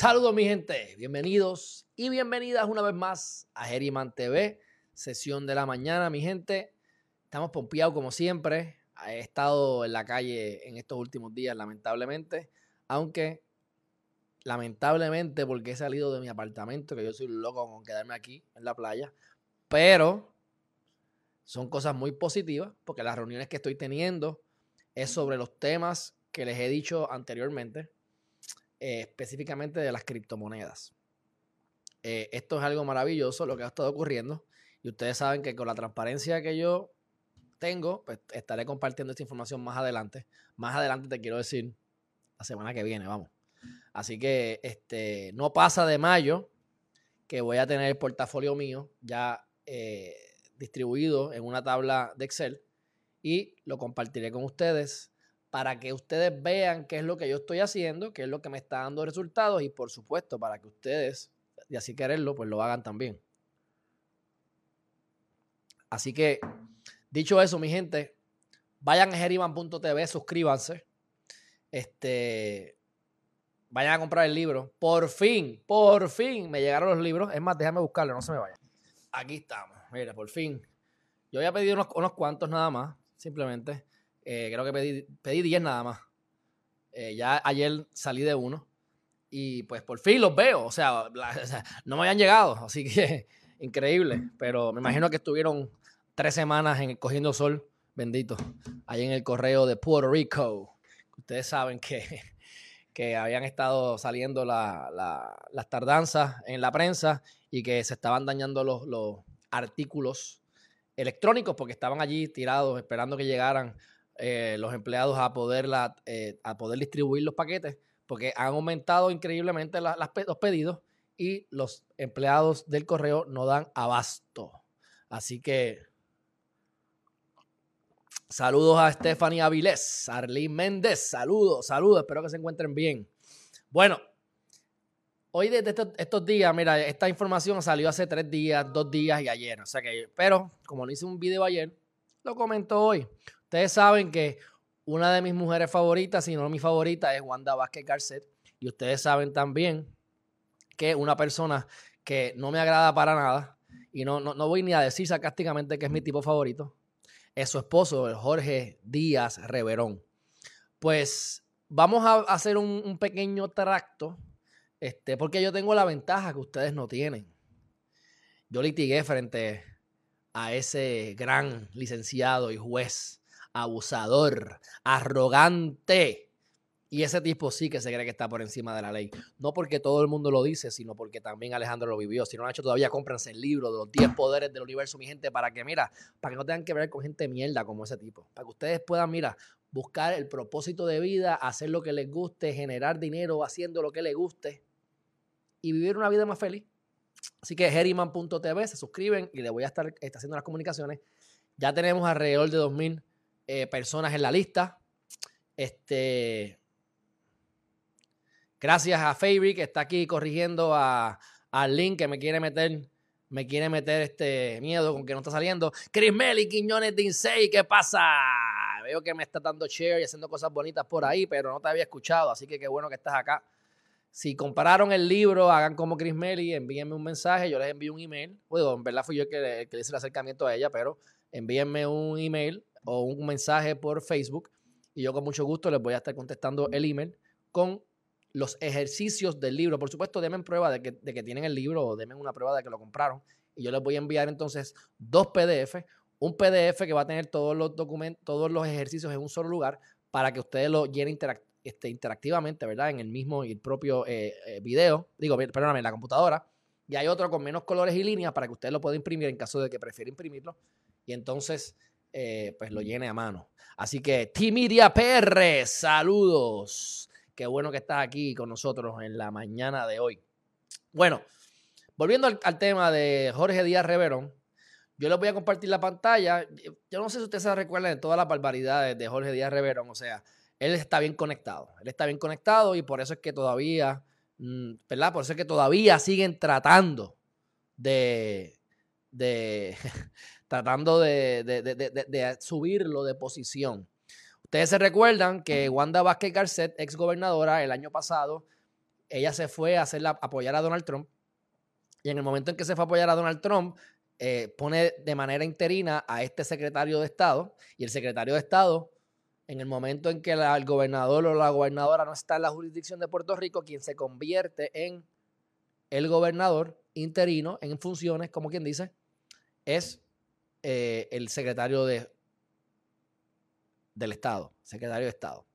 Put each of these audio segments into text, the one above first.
Saludos mi gente, bienvenidos y bienvenidas una vez más a Geriman TV, sesión de la mañana mi gente. Estamos pompeados como siempre, he estado en la calle en estos últimos días lamentablemente, aunque lamentablemente porque he salido de mi apartamento, que yo soy loco con quedarme aquí en la playa, pero son cosas muy positivas porque las reuniones que estoy teniendo es sobre los temas que les he dicho anteriormente eh, específicamente de las criptomonedas. Eh, esto es algo maravilloso lo que ha estado ocurriendo y ustedes saben que con la transparencia que yo tengo, pues estaré compartiendo esta información más adelante. Más adelante te quiero decir la semana que viene, vamos. Así que este, no pasa de mayo que voy a tener el portafolio mío ya eh, distribuido en una tabla de Excel y lo compartiré con ustedes para que ustedes vean qué es lo que yo estoy haciendo, qué es lo que me está dando resultados y por supuesto para que ustedes, y así quererlo, pues lo hagan también. Así que, dicho eso, mi gente, vayan a geriman.tv, suscríbanse. Este, vayan a comprar el libro. Por fin, por fin me llegaron los libros. Es más, déjame buscarlo, no se me vayan. Aquí estamos. Mira, por fin. Yo había pedido unos, unos cuantos nada más, simplemente. Eh, creo que pedí, pedí 10 nada más. Eh, ya ayer salí de uno. Y pues por fin los veo. O sea, no me habían llegado. Así que increíble. Pero me imagino que estuvieron tres semanas en cogiendo sol. Bendito. Ahí en el correo de Puerto Rico. Ustedes saben que, que habían estado saliendo las tardanzas en la prensa y que se estaban dañando los, los artículos electrónicos porque estaban allí tirados esperando que llegaran eh, los empleados a poder, eh, a poder distribuir los paquetes, porque han aumentado increíblemente los pedidos y los empleados del correo no dan abasto. Así que saludos a Stephanie Avilés, Arlene Méndez, saludos, saludos, espero que se encuentren bien. Bueno, hoy desde estos, días, mira, esta información salió hace tres días, dos días y ayer, o sea que, pero como no hice un video ayer, lo comento hoy. Ustedes saben que una de mis mujeres favoritas, si no mi favorita, es Wanda Vázquez Garcet. Y ustedes saben también que una persona que no me agrada para nada, y no, no, voy ni a decir sarcásticamente que es mi tipo favorito, es su esposo, Jorge Díaz Reverón. Pues vamos a hacer un, un pequeño tracto, este, porque yo tengo la ventaja que ustedes no tienen. Yo litigué frente a ese gran licenciado y juez abusador, arrogante. Y ese tipo sí que se cree que está por encima de la ley. No porque todo el mundo lo dice, sino porque también Alejandro lo vivió. Si no lo han hecho todavía, cómprense el libro de los 10 poderes del universo, mi gente, para que, mira, para que no tengan que ver con gente mierda como ese tipo. Para que ustedes puedan, mira, buscar el propósito de vida, hacer lo que les guste, generar dinero haciendo lo que les guste y vivir una vida más feliz. Así que Heriman.tv, se suscriben y les voy a estar haciendo las comunicaciones. Ya tenemos alrededor de 2000 eh, personas en la lista. Este, gracias a Fabric que está aquí corrigiendo a, al link que me quiere meter, me quiere meter este miedo con que no está saliendo. Chris Melly, Quiñones de Insei, ¿qué pasa? Veo que me está dando share y haciendo cosas bonitas por ahí, pero no te había escuchado, así que qué bueno que estás acá. Si compararon el libro, hagan como Chris Melly, envíenme un mensaje, yo les envío un email. Bueno, en verdad fui yo el que, que le hice el acercamiento a ella, pero envíenme un email o un mensaje por Facebook y yo con mucho gusto les voy a estar contestando el email con los ejercicios del libro. Por supuesto, denme prueba de que, de que tienen el libro o denme una prueba de que lo compraron y yo les voy a enviar entonces dos PDF, un PDF que va a tener todos los documentos, todos los ejercicios en un solo lugar para que ustedes lo llenen este, interactivamente, ¿verdad? En el mismo y el propio eh, eh, video, digo, perdóname, en la computadora. Y hay otro con menos colores y líneas para que ustedes lo puedan imprimir en caso de que prefiera imprimirlo. Y entonces eh, pues lo llene a mano. Así que Timidia PR, saludos. Qué bueno que estás aquí con nosotros en la mañana de hoy. Bueno, volviendo al, tema de Jorge Díaz Reverón, yo les voy a compartir la pantalla. Yo no sé si ustedes se recuerdan de todas las barbaridades de Jorge Díaz Reverón. O sea, él está bien conectado. Él está bien conectado y por eso es que todavía, mm, ¿verdad? Por eso es que todavía siguen tratando de, de, tratando de, subirlo de posición. Ustedes se recuerdan que Wanda Vázquez Garcet, ex gobernadora, el año pasado ella se fue a, hacer apoyar a Donald Trump. Y en el momento en que se fue a apoyar a Donald Trump, eh, pone de manera interina a este secretario de Estado. Y el secretario de Estado, en el momento en que el gobernador o la gobernadora no está en la jurisdicción de Puerto Rico, quien se convierte en el gobernador interino en funciones, como quien dice, es eh, el secretario de, del Estado, secretario de Estado.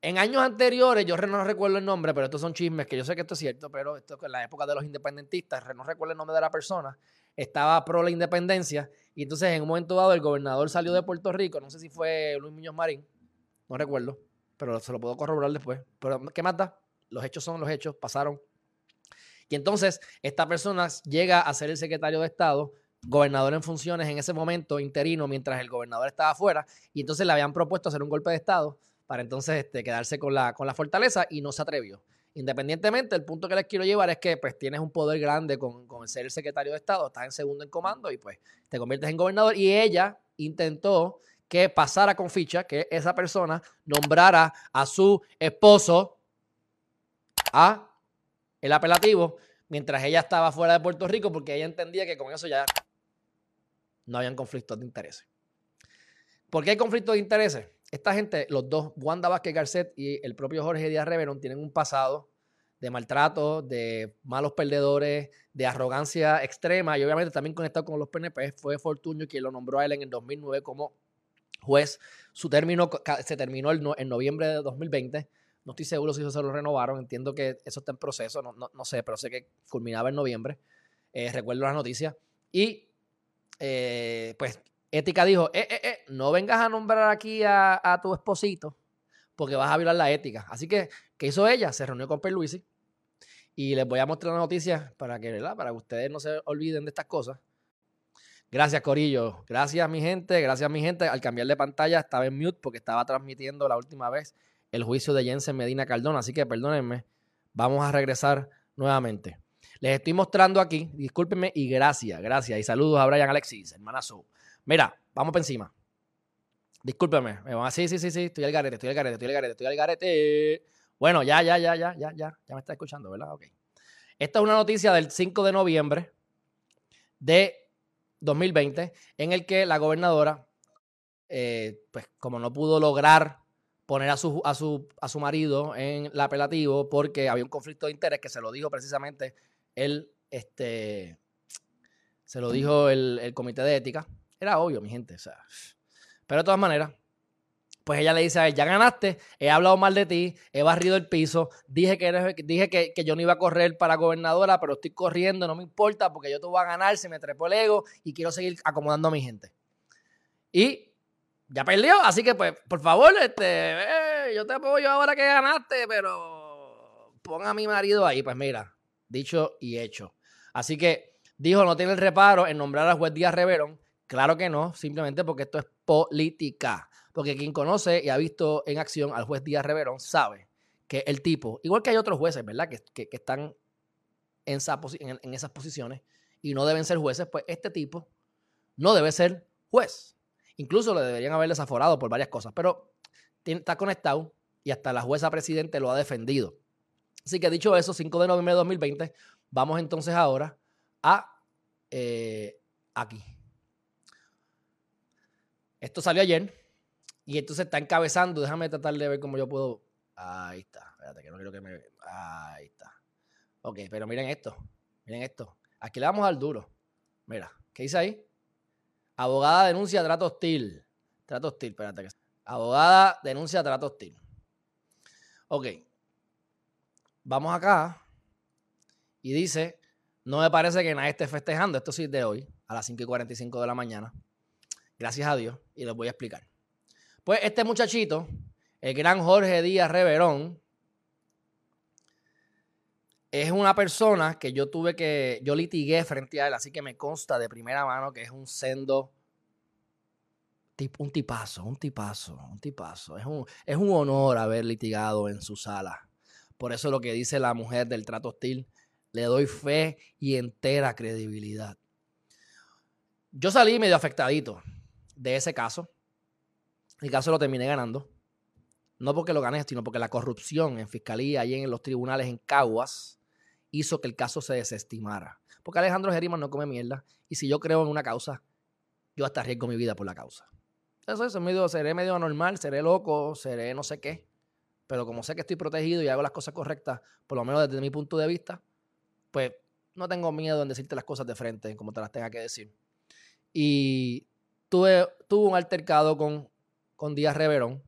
En años anteriores, yo no recuerdo el nombre, pero estos son chismes que yo sé que esto es cierto, pero esto en la época de los independentistas, no recuerdo el nombre de la persona, estaba pro la independencia y entonces en un momento dado el gobernador salió de Puerto Rico, no sé si fue Luis Muñoz Marín, no recuerdo, pero se lo puedo corroborar después. Pero ¿qué da? Los hechos son los hechos, pasaron. Y entonces esta persona llega a ser el secretario de Estado, gobernador en funciones en ese momento, interino, mientras el gobernador estaba afuera, y entonces le habían propuesto hacer un golpe de Estado para entonces este, quedarse con la, con la fortaleza y no se atrevió. Independientemente, el punto que les quiero llevar es que pues tienes un poder grande con, con ser el secretario de Estado, estás en segundo en comando y pues te conviertes en gobernador. Y ella intentó que pasara con ficha, que esa persona nombrara a su esposo a el apelativo mientras ella estaba fuera de Puerto Rico porque ella entendía que con eso ya no habían conflictos de intereses. ¿Por qué hay conflictos de intereses? esta gente, los dos, Wanda Vázquez Garcet y el propio Jorge Díaz Reverón, tienen un pasado de maltrato, de malos perdedores, de arrogancia extrema y obviamente también conectado con los PNP. Fue Fortuño quien lo nombró a él en el 2009 como juez. Su término se terminó en noviembre de 2020. No estoy seguro si eso se lo renovaron. Entiendo que eso está en proceso. No, no, sé, pero sé que culminaba en noviembre. Eh, recuerdo las noticias. Y eh, pues Ética dijo, eh, eh, eh, no vengas a nombrar aquí a, tu esposito porque vas a violar la ética. Así que, ¿qué hizo ella? Se reunió con Perluisi y les voy a mostrar la noticia para que. Para que ustedes no se olviden de estas cosas. Gracias, Corillo. Gracias, mi gente. Gracias, mi gente. Al cambiar de pantalla estaba en mute porque estaba transmitiendo la última vez el juicio de Jensen Medina Cardona. Así que perdónenme. Vamos a regresar nuevamente. Les estoy mostrando aquí, discúlpenme y gracias, gracias. Y saludos a Brian Alexis, hermana Sue. Mira, vamos para encima. Discúlpeme. Me van a sí, sí, sí, sí, estoy al garete, estoy al garete, estoy al garete, estoy al garete. Bueno, ya, ya, ya, ya, ya, ya, ya me está escuchando, ¿verdad? Ok. Esta es una noticia del 5 de noviembre de 2020 en el que la gobernadora, eh, pues como no pudo lograr poner a su, a, su, a su marido en el apelativo porque había un conflicto de interés que se lo dijo precisamente el, este, se lo dijo el, comité de ética era obvio, mi gente. Pero de todas maneras, pues ella le dice a él, ya ganaste, he hablado mal de ti, he barrido el piso, dije que, eres, dije que, yo no iba a correr para gobernadora, pero estoy corriendo, no me importa porque yo te voy a ganar, se me trepó el ego y quiero seguir acomodando a mi gente. Y ya perdió, así que pues, por favor, este, eh, yo te apoyo ahora que ganaste, pero pon a mi marido ahí. Pues mira, dicho y hecho. Así que dijo, no tiene el reparo en nombrar al juez Díaz Reverón Claro que no, simplemente porque esto es política. Porque quien conoce y ha visto en acción al juez Díaz Reverón sabe que el tipo, igual que hay otros jueces, ¿verdad? Que, están en, en, esas posiciones y no deben ser jueces, pues este tipo no debe ser juez. Incluso le deberían haber desaforado por varias cosas, pero está conectado y hasta la jueza presidente lo ha defendido. Así que dicho eso, 5 de noviembre de 2020, vamos entonces ahora a eh, aquí. Esto salió ayer y entonces está encabezando. Déjame tratar de ver cómo yo puedo. Ahí está. Espérate, que no quiero que me. Ahí está. Ok, pero miren esto. Miren esto. Aquí le vamos al duro. Mira, ¿qué dice ahí? Abogada denuncia trato hostil. Trato hostil, espérate. Abogada denuncia trato hostil. Ok. Vamos acá. Y dice: No me parece que nadie esté festejando. Esto sí es de hoy, a las 5 y 45 de la mañana. Gracias a Dios. Y les voy a explicar. Pues este muchachito, el gran Jorge Díaz Reverón, es una persona que yo tuve que, yo litigué frente a él, así que me consta de primera mano que es un sendo, un tipazo, un tipazo, un tipazo. Es un, es un honor haber litigado en su sala. Por eso lo que dice la mujer del trato hostil, le doy fe y entera credibilidad. Yo salí medio afectadito de ese caso. El caso lo terminé ganando. no porque lo gané, sino porque la corrupción en fiscalía y en los tribunales en Caguas hizo que el caso se desestimara. Porque Alejandro Geriman no come mierda. Y si yo creo en una causa, yo hasta arriesgo mi vida por la causa. Eso es medio, seré medio anormal, seré loco, seré no sé qué. Pero como sé que estoy protegido y hago las cosas correctas, por lo menos desde mi punto de vista, pues no tengo miedo en decirte las cosas de frente, como te las tenga que decir. Y tuve, tuve un altercado con, con Díaz Reverón.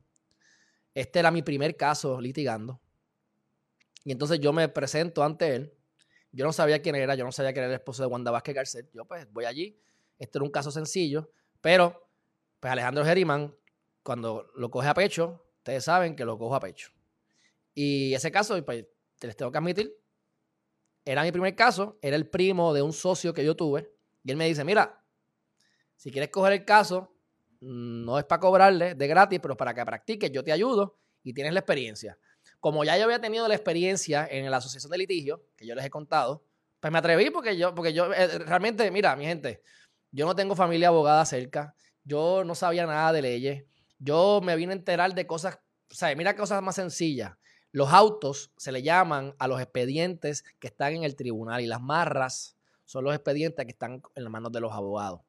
Este era mi primer caso litigando. Y entonces yo me presento ante él. Yo no sabía quién era, yo no sabía que era el esposo de Wanda Vázquez Garcet. Yo pues voy allí. Este era un caso sencillo, pero pues Alejandro Geriman, cuando lo coge a pecho, ustedes saben que lo cojo a pecho. Y ese caso, pues, les tengo que admitir, era mi primer caso, era el primo de un socio que yo tuve. Y él me dice, mira, si quieres coger el caso, no es para cobrarle de gratis, pero para que practiques, yo te ayudo y tienes la experiencia. Como ya yo había tenido la experiencia en la asociación de litigio, que yo les he contado, pues me atreví porque yo, porque yo eh, realmente, mira, mi gente, yo no tengo familia abogada cerca, yo no sabía nada de leyes, yo me vine a enterar de cosas, o sea, mira cosas más sencillas. Los autos se le llaman a los expedientes que están en el tribunal y las marras son los expedientes que están en las manos de los abogados.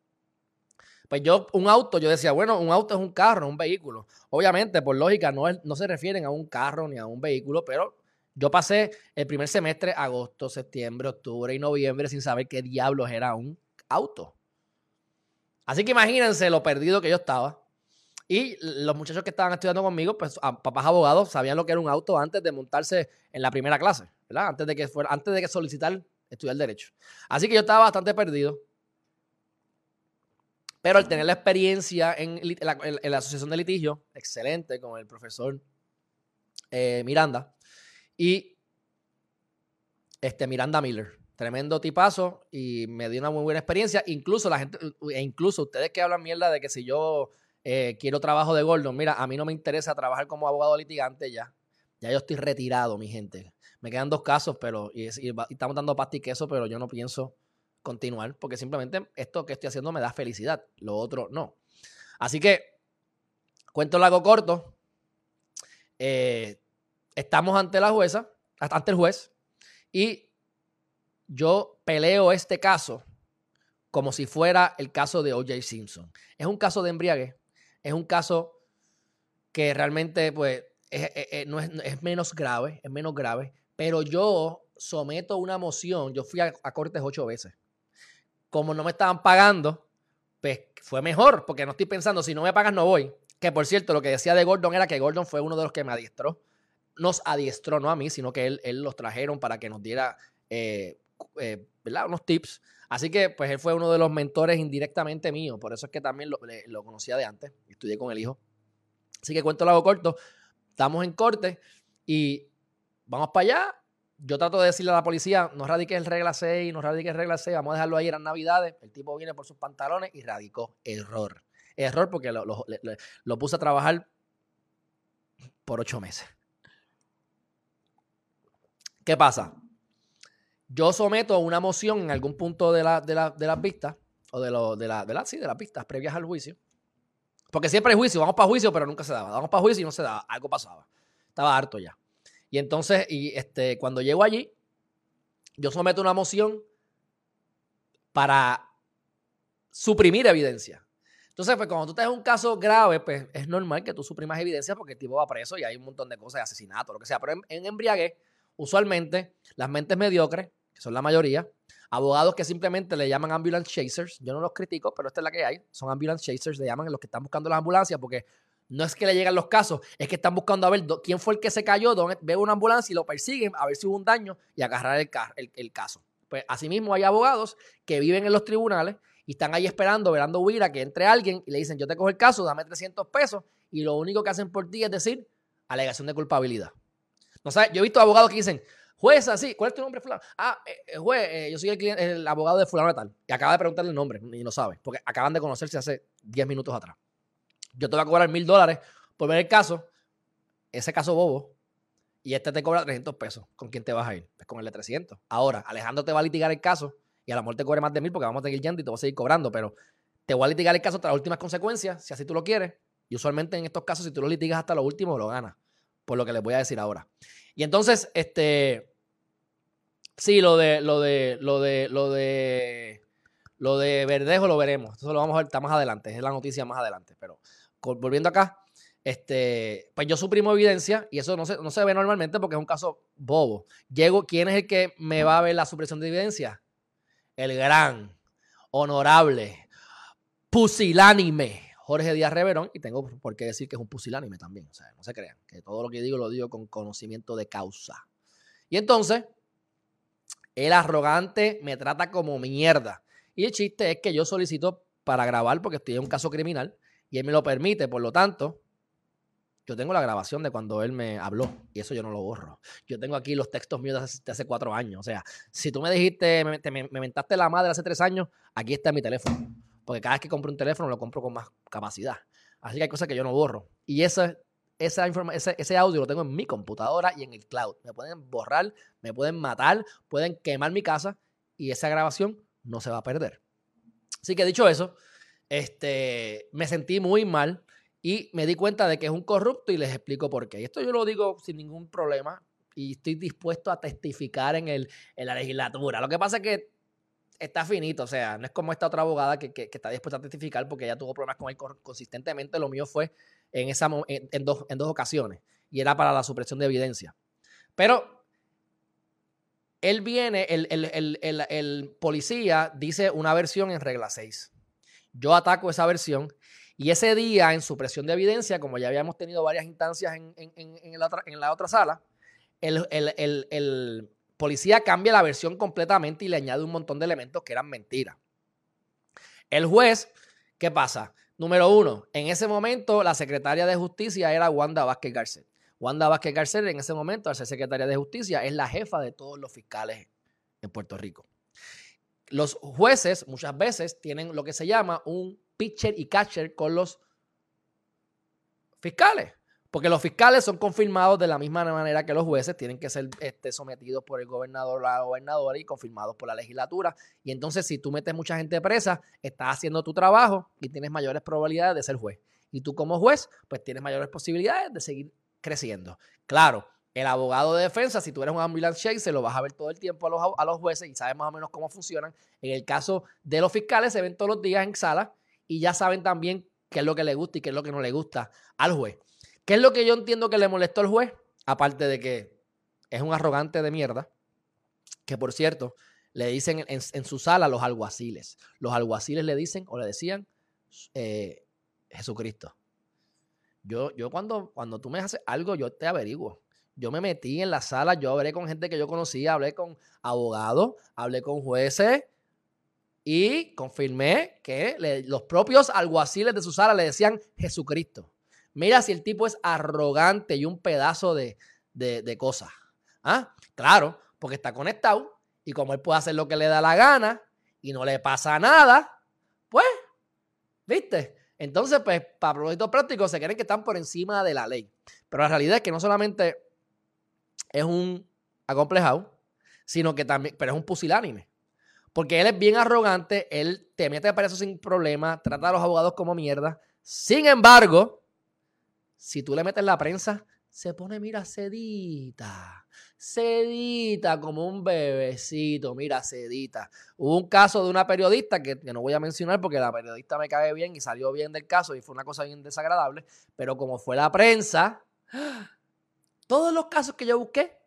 Pues yo, un auto, yo decía, bueno, un auto es un carro, un vehículo. Obviamente, por lógica, no, no se refieren a un carro ni a un vehículo, pero yo pasé el primer semestre, agosto, septiembre, octubre y noviembre, sin saber qué diablos era un auto. Así que imagínense lo perdido que yo estaba. Y los muchachos que estaban estudiando conmigo, pues papás abogados, sabían lo que era un auto antes de montarse en la primera clase, ¿verdad? Antes de que fuera, antes de que solicitar estudiar derecho. Así que yo estaba bastante perdido. Pero al tener la experiencia en, la, asociación de litigio, excelente, con el profesor eh, Miranda, y este, Miranda Miller, tremendo tipazo, y me dio una muy buena experiencia. Incluso la gente, e incluso ustedes que hablan mierda de que si yo eh, quiero trabajo de Gordon, mira, a mí no me interesa trabajar como abogado litigante ya. Ya yo estoy retirado, mi gente. Me quedan dos casos, pero y, estamos dando pasta y queso, pero yo no pienso continuar, porque simplemente esto que estoy haciendo me da felicidad, lo otro no. Así que, cuento largo corto, eh, estamos ante la jueza, ante el juez, y yo peleo este caso como si fuera el caso de O.J. Simpson. Es un caso de embriague, es un caso que realmente, pues, no es, es, menos grave, es menos grave, pero yo someto una moción, yo fui a cortes ocho veces como no me estaban pagando, pues fue mejor, porque no estoy pensando, si no me pagas no voy. Que por cierto, lo que decía de Gordon era que Gordon fue uno de los que me adiestró. Nos adiestró, no a mí, sino que él, los trajeron para que nos diera eh, eh, unos tips. Así que, pues él fue uno de los mentores indirectamente míos. Por eso es que también lo, lo conocía de antes. Estudié con el hijo. Así que cuento lo hago corto. Estamos en corte y vamos para allá yo trato de decirle a la policía, no radiques el regla 6, no radiques el regla 6, vamos a dejarlo ahí, eran navidades. El tipo viene por sus pantalones y radicó. Error. Error porque lo, puse a trabajar por ocho meses. ¿Qué pasa? Yo someto una moción en algún punto de, la, de, las vistas, o de, lo, de, la, de, sí, de las vistas previas al juicio. Porque siempre hay juicio, vamos para juicio, pero nunca se daba. Vamos para juicio y no se daba. Algo pasaba. Estaba harto ya. Y entonces, y este, cuando llego allí, yo someto una moción para suprimir evidencia. Entonces, pues cuando tú tienes un caso grave, pues es normal que tú suprimas evidencia porque el tipo va preso y hay un montón de cosas de asesinato, lo que sea. Pero en, en embriague, usualmente, las mentes mediocres, que son la mayoría, abogados que simplemente le llaman ambulance chasers, yo no los critico, pero esta es la que hay, son ambulance chasers, le llaman los que están buscando las ambulancias porque no es que le llegan los casos, es que están buscando a ver quién fue el que se cayó, ve una ambulancia y lo persiguen a ver si hubo un daño y agarrar el, caso. Pues asimismo hay abogados que viven en los tribunales y están ahí esperando, verando huir a que entre alguien y le dicen, yo te cojo el caso, dame 300 pesos y lo único que hacen por ti es decir alegación de culpabilidad. No sabes, yo he visto abogados que dicen, juez, así, ¿cuál es tu nombre, fulano? Ah, eh, eh, juez, eh, yo soy el, el abogado de fulano tal. Y acaba de preguntarle el nombre y no sabe, porque acaban de conocerse hace 10 minutos atrás yo te voy a cobrar mil dólares por ver el caso, ese caso bobo, y este te cobra 300 pesos. ¿Con quién te vas a ir? Pues con el de 300. Ahora, Alejandro te va a litigar el caso y a la muerte te cobre más de mil porque vamos a seguir yendo y te voy a seguir cobrando, pero te voy a litigar el caso hasta las últimas consecuencias, si así tú lo quieres. Y usualmente en estos casos, si tú lo litigas hasta lo último, lo ganas. Por lo que les voy a decir ahora. Y entonces, este, sí, lo de, lo de, lo de, lo de, lo de Verdejo lo veremos. Eso lo vamos a ver más adelante, es la noticia más adelante. Pero volviendo acá, este, pues yo suprimo evidencia y eso no se, no se ve normalmente porque es un caso bobo. Llego, ¿quién es el que me va a ver la supresión de evidencia? El gran, honorable, pusilánime Jorge Díaz Reverón y tengo por qué decir que es un pusilánime también. O sea, no se crean, que todo lo que digo lo digo con conocimiento de causa. Y entonces, el arrogante me trata como mierda. Y el chiste es que yo solicito para grabar porque estoy en un caso criminal y él me lo permite, por lo tanto, yo tengo la grabación de cuando él me habló y eso yo no lo borro. Yo tengo aquí los textos míos de hace, cuatro años. O sea, si tú me dijiste, me, me, me, mentaste la madre hace tres años, aquí está mi teléfono. Porque cada vez que compro un teléfono lo compro con más capacidad. Así que hay cosas que yo no borro. Y ese, ese audio lo tengo en mi computadora y en el cloud. Me pueden borrar, me pueden matar, pueden quemar mi casa y esa grabación no se va a perder. Así que dicho eso, este, me sentí muy mal y me di cuenta de que es un corrupto y les explico por qué. Esto yo lo digo sin ningún problema y estoy dispuesto a testificar en, el, en la legislatura. Lo que pasa es que está finito, o sea, no es como esta otra abogada que, está dispuesta a testificar porque ella tuvo problemas con él consistentemente. Lo mío fue en, esa, en, dos, en dos ocasiones y era para la supresión de evidencia. Pero él viene, el, el, policía dice una versión en regla 6. Yo ataco esa versión y ese día en supresión de evidencia, como ya habíamos tenido varias instancias en, en la, otra, en la otra sala, el, policía cambia la versión completamente y le añade un montón de elementos que eran mentiras. El juez, ¿qué pasa? Número uno, en ese momento la secretaria de justicia era Wanda Vázquez Garcet. Wanda Vázquez Garcet en ese momento, al ser secretaria de justicia, es la jefa de todos los fiscales en Puerto Rico. Los jueces muchas veces tienen lo que se llama un pitcher y catcher con los fiscales. Porque los fiscales son confirmados de la misma manera que los jueces, tienen que ser este, sometidos por el gobernador o la gobernadora y confirmados por la legislatura. Y entonces, si tú metes mucha gente presa, estás haciendo tu trabajo y tienes mayores probabilidades de ser juez. Y tú como juez, pues tienes mayores posibilidades de seguir creciendo. Claro, el abogado de defensa, si tú eres un ambulance se lo vas a ver todo el tiempo a los, a los jueces y sabes más o menos cómo funcionan. En el caso de los fiscales, se ven todos los días en sala y ya saben también qué es lo que le gusta y qué es lo que no le gusta al juez. ¿Qué es lo que yo entiendo que le molestó al juez? Aparte de que es un arrogante de mierda, que por cierto, le dicen en, su sala los alguaciles. Los alguaciles le dicen o le decían eh, Jesucristo. Yo, yo cuando, cuando tú me haces algo, yo te averiguo. Yo me metí en la sala, yo hablé con gente que yo conocía, hablé con abogados, hablé con jueces y confirmé que los propios alguaciles de su sala le decían Jesucristo. Mira si el tipo es arrogante y un pedazo de, de, cosas. ¿Ah? Claro, porque está conectado y como él puede hacer lo que le da la gana y no le pasa nada, pues, ¿viste? Entonces, pues, para propósitos prácticos se creen que están por encima de la ley. Pero la realidad es que no solamente es un acomplejado, sino que también, pero es un pusilánime. Porque él es bien arrogante, él te mete para eso sin problema, trata a los abogados como mierda. Sin embargo, si tú le metes la prensa, se pone, mira, sedita, sedita como un bebecito, mira, sedita. Hubo un caso de una periodista que, no voy a mencionar porque la periodista me cae bien y salió bien del caso y fue una cosa bien desagradable, pero como fue la prensa, todos los casos que yo busqué,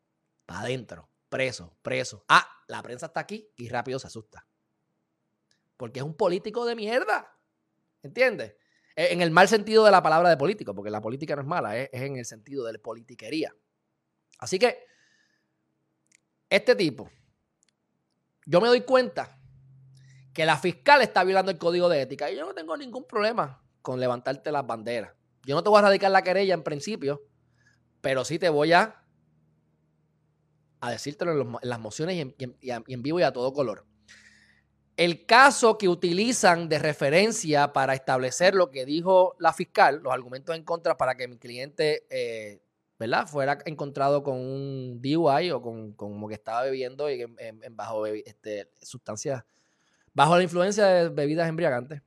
para adentro, preso, preso. Ah, la prensa está aquí y rápido se asusta. Porque es un político de mierda. ¿Entiendes? Eh, en el mal sentido de la palabra de político, porque la política no es mala, es, en el sentido de la politiquería. Así que, este tipo, yo me doy cuenta que la fiscal está violando el código de ética y yo no tengo ningún problema con levantarte las banderas. Yo no te voy a radicar la querella en principio, pero sí te voy a, a decírtelo en, las mociones y en vivo y a todo color. El caso que utilizan de referencia para establecer lo que dijo la fiscal, los argumentos en contra para que mi cliente eh, ¿verdad? fuera encontrado con un DUI o con, como que estaba bebiendo y en, bajo este, sustancias, bajo la influencia de bebidas embriagantes.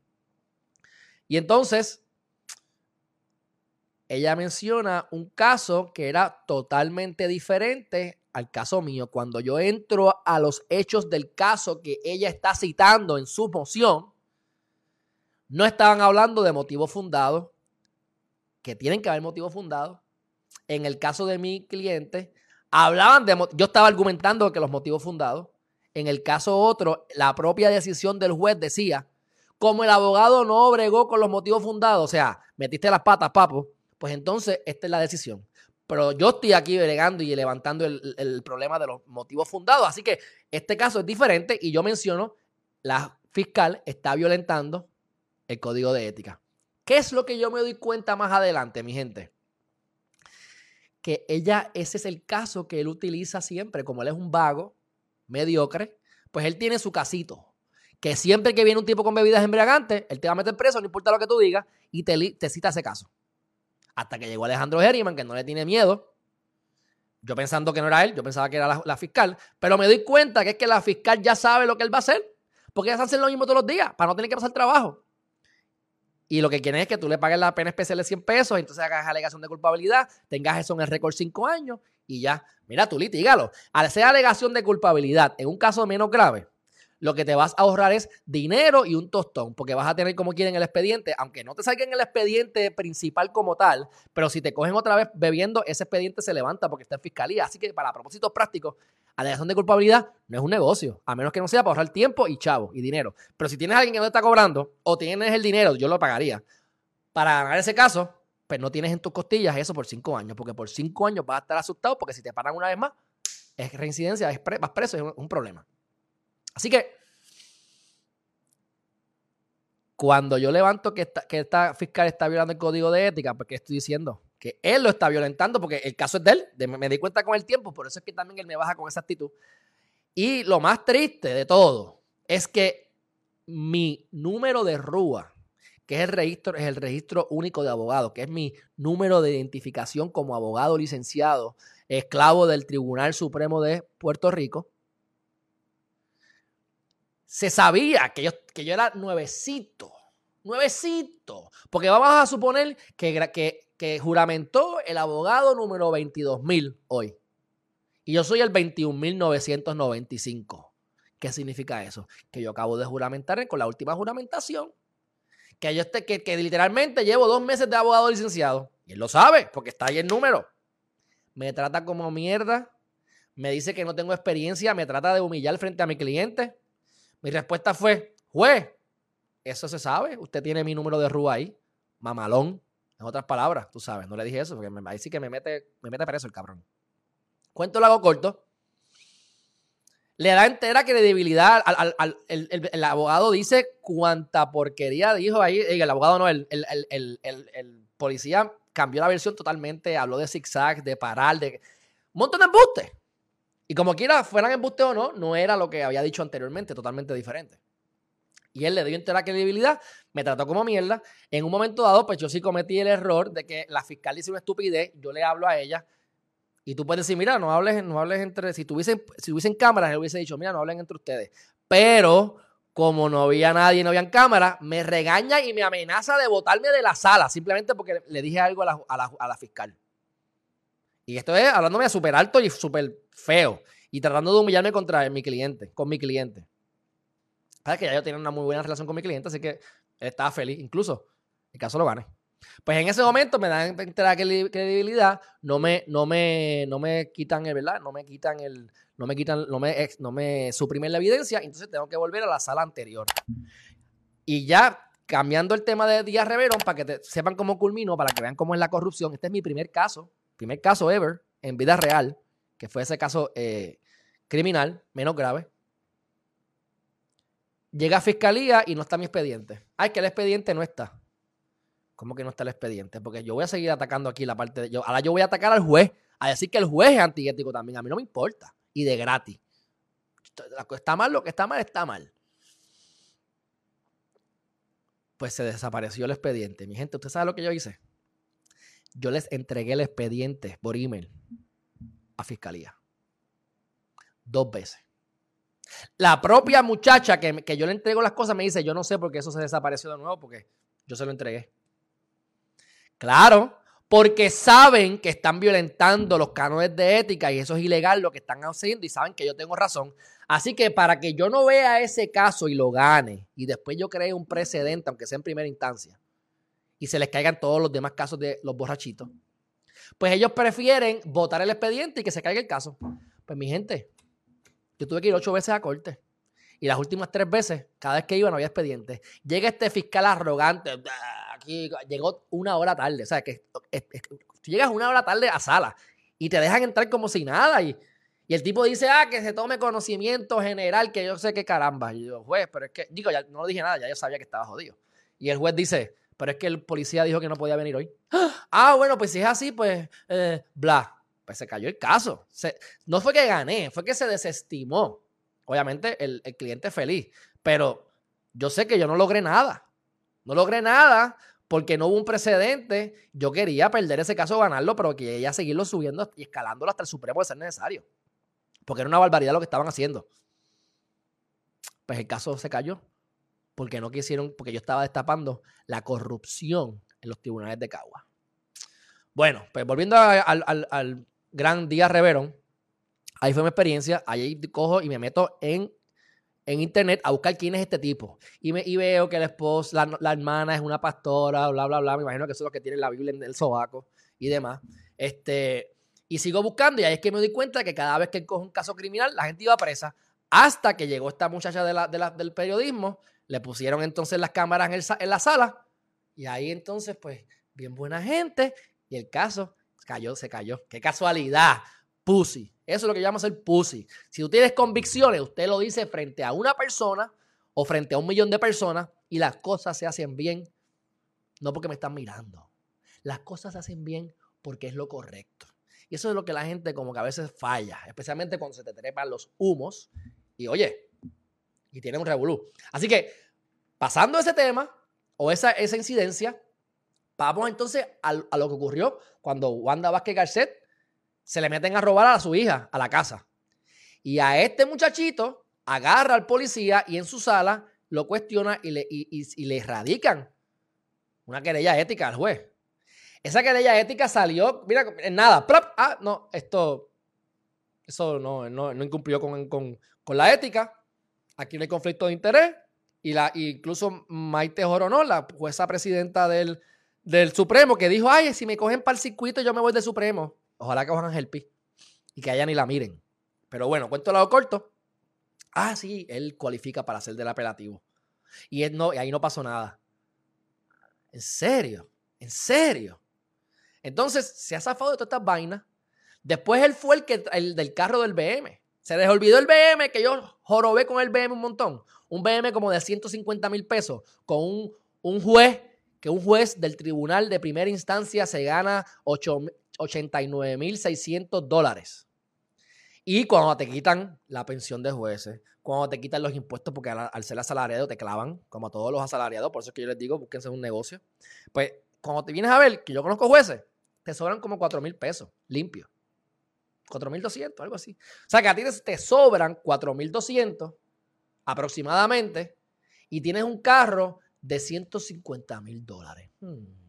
Y entonces, ella menciona un caso que era totalmente diferente al caso mío. Cuando yo entro a los hechos del caso que ella está citando en su moción, no estaban hablando de motivos fundados, que tienen que haber motivos fundados. En el caso de mi cliente, hablaban de, yo estaba argumentando que los motivos fundados. En el caso otro, la propia decisión del juez decía, como el abogado no bregó con los motivos fundados, o sea, metiste las patas, papo, pues entonces esta es la decisión. Pero yo estoy aquí bregando y levantando el, problema de los motivos fundados. Así que este caso es diferente y yo menciono, la fiscal está violentando el código de ética. ¿Qué es lo que yo me doy cuenta más adelante, mi gente? Que ella, ese es el caso que él utiliza siempre, como él es un vago, mediocre, pues él tiene su casito. Que siempre que viene un tipo con bebidas embriagantes, él te va a meter preso, no importa lo que tú digas, y te cita ese caso. Hasta que llegó Alejandro Herriman, que no le tiene miedo. Yo pensando que no era él, yo pensaba que era la, fiscal, pero me doy cuenta que es que la fiscal ya sabe lo que él va a hacer, porque ella hace lo mismo todos los días, para no tener que pasar trabajo. Y lo que quieren es que tú le pagues la pena especial de 100 pesos, entonces hagas alegación de culpabilidad, tengas eso en el récord 5 años y ya. Mira, tú litígalo. Al hacer alegación de culpabilidad en un caso menos grave, lo que te vas a ahorrar es dinero y un tostón, porque vas a tener como quieren el expediente, aunque no te salga el expediente principal como tal, pero si te cogen otra vez bebiendo, ese expediente se levanta porque está en fiscalía. Así que para propósitos prácticos, alegación de culpabilidad no es un negocio, a menos que no sea para ahorrar tiempo y chavo y dinero. Pero si tienes a alguien que no te está cobrando o tienes el dinero, yo lo pagaría. Para ganar ese caso, pues no tienes en tus costillas eso por cinco años, porque por cinco años vas a estar asustado porque si te paran una vez más, es reincidencia, es vas preso, es un problema. Así que cuando yo levanto que esta, que esta fiscal está violando el código de ética, porque estoy diciendo que él lo está violentando, porque el caso es de él, me di cuenta con el tiempo, por eso es que también él me baja con esa actitud. Y lo más triste de todo es que mi número de RUA, que es el registro, es el registro único de abogados, que es mi número de identificación como abogado licenciado, esclavo del Tribunal Supremo de Puerto Rico, se sabía que yo, que yo era nuevecito, nuevecito, porque vamos a suponer que, que, que juramentó el abogado número 22.000 hoy. Y yo soy el 21.995. ¿Qué significa eso? Que yo acabo de juramentar con la última juramentación. Que yo esté, que, que literalmente llevo dos meses de abogado licenciado. Y él lo sabe, porque está ahí el número. Me trata como mierda. Me dice que no tengo experiencia. Me trata de humillar frente a mi cliente. Mi respuesta fue, juez, eso se sabe, usted tiene mi número de RUA ahí, mamalón. En otras palabras, tú sabes, no le dije eso, porque ahí sí que me mete, me mete preso el cabrón. Cuento lo hago corto. Le da entera credibilidad al, al, el, abogado dice cuánta porquería dijo ahí. El abogado no, el, el, policía cambió la versión totalmente. Habló de zigzag, de parar, de un montón de embustes. Y como quiera, fueran embuste o no, no era lo que había dicho anteriormente, totalmente diferente. Y él le dio entera credibilidad, me trató como mierda. En un momento dado, pues yo sí cometí el error de que la fiscal dice una estupidez, yo le hablo a ella. Y tú puedes decir, mira, no hables, no hables entre. Si tuviesen, si hubiesen cámaras, él hubiese dicho, mira, no hablen entre ustedes. Pero, como no había nadie, no habían cámaras, me regaña y me amenaza de botarme de la sala, simplemente porque le dije algo a la fiscal. Y esto es hablándome súper alto y súper feo. Y tratando de humillarme contra mi cliente, con mi cliente. Sabes que ya yo tenía una muy buena relación con mi cliente, así que él estaba feliz. Incluso, el caso lo gane. Pues en ese momento me dan credibilidad, no me, no me, no me quitan el, ¿verdad? No me quitan el, no me quitan, no me, no me suprimen la evidencia, entonces tengo que volver a la sala anterior. Y ya cambiando el tema de Díaz Reverón, para que sepan cómo culmino, para que vean cómo es la corrupción, este es mi primer caso primer caso ever en vida real, que fue ese caso eh, criminal, menos grave. Llega a fiscalía y no está mi expediente. Ay, que el expediente no está. ¿Cómo que no está el expediente? Porque yo voy a seguir atacando aquí la parte de. Yo, ahora yo voy a atacar al juez, a decir que el juez es antiético también. A mí no me importa. Y de gratis. Está mal, lo que está mal, está mal. Pues se desapareció el expediente. Mi gente, ¿usted sabe lo que yo hice? Yo les entregué el expediente por email a fiscalía. Dos veces. La propia muchacha que, que, yo le entrego las cosas me dice, yo no sé por qué eso se desapareció de nuevo, porque yo se lo entregué. Claro, porque saben que están violentando los cánones de ética y eso es ilegal lo que están haciendo y saben que yo tengo razón. Así que para que yo no vea ese caso y lo gane y después yo cree un precedente, aunque sea en primera instancia, y se les caigan todos los demás casos de los borrachitos, pues ellos prefieren votar el expediente y que se caiga el caso. Pues mi gente, yo tuve que ir ocho veces a corte. Y las últimas tres veces, cada vez que iba no había expediente. Llega este fiscal arrogante, aquí llegó una hora tarde. O sea, que llegas una hora tarde a sala y te dejan entrar como si nada. Y, y el tipo dice, ah, que se tome conocimiento general, que yo sé que caramba. Y yo, juez, pero es que, digo, ya no dije nada, ya yo sabía que estaba jodido. Y el juez dice, pero es que el policía dijo que no podía venir hoy. Ah, bueno, pues si es así, pues, eh, bla. Pues se cayó el caso. no fue que gané, fue que se desestimó. Obviamente el, el cliente feliz, pero yo sé que yo no logré nada. No logré nada porque no hubo un precedente. Yo quería perder ese caso, ganarlo, pero quería seguirlo subiendo y escalándolo hasta el Supremo de ser necesario. Porque era una barbaridad lo que estaban haciendo. Pues el caso se cayó porque no quisieron, porque yo estaba destapando la corrupción en los tribunales de Cagua. Bueno, pues volviendo al, gran día Reverón, ahí fue mi experiencia, ahí cojo y me meto en, en internet a buscar quién es este tipo. Y, veo que la esposa, la, hermana es una pastora, bla, bla, bla, me imagino que eso es lo que tiene la Biblia en el sobaco y demás. Este, y sigo buscando y ahí es que me doy cuenta que cada vez que cojo un caso criminal, la gente iba presa. Hasta que llegó esta muchacha de la, del periodismo le pusieron entonces las cámaras en, la sala y ahí entonces, pues, bien buena gente y el caso cayó, se cayó. ¡Qué casualidad! Pussy. Eso es lo que llamamos el pussy. Si tú tienes convicciones, usted lo dice frente a una persona o frente a un millón de personas y las cosas se hacen bien, no porque me están mirando. Las cosas se hacen bien porque es lo correcto. Y eso es lo que la gente como que a veces falla, especialmente cuando se te trepan los humos. Y oye, y tiene un revolú. Así que, pasando ese tema o esa, esa incidencia, vamos entonces a, lo que ocurrió cuando Wanda Vázquez Garcet se le meten a robar a su hija a la casa. Y a este muchachito agarra al policía y en su sala lo cuestiona y le, y, le erradican una querella ética al juez. Esa querella ética salió, mira, en nada, ah, no, esto, eso no, no, incumplió con, con, con la ética. Aquí no hay conflicto de interés. Y la, incluso Maite Joronó, la jueza presidenta del, del Supremo, que dijo, ay, si me cogen para el circuito, yo me voy del Supremo. Ojalá que cojan Helpi y que allá ni la miren. Pero bueno, cuento lado corto. Ah, sí, él cualifica para ser del apelativo. Y, no, y ahí no pasó nada. ¿En serio? ¿En serio? Entonces, se ha zafado de todas estas vainas. Después él fue el, que, el del carro del BM. Se les olvidó el BM, que yo jorobé con el BM un montón. Un BM como de 150 mil pesos, con un, juez, que un juez del tribunal de primera instancia se gana 89 mil 600 dólares. Y cuando te quitan la pensión de jueces, cuando te quitan los impuestos, porque al, ser asalariado te clavan, como a todos los asalariados, por eso es que yo les digo, búsquense un negocio. Pues cuando te vienes a ver, que yo conozco jueces, te sobran como 4 mil pesos limpios. 4.200, algo así. O sea que a ti te sobran 4.200 aproximadamente y tienes un carro de 150 mil dólares. Hmm.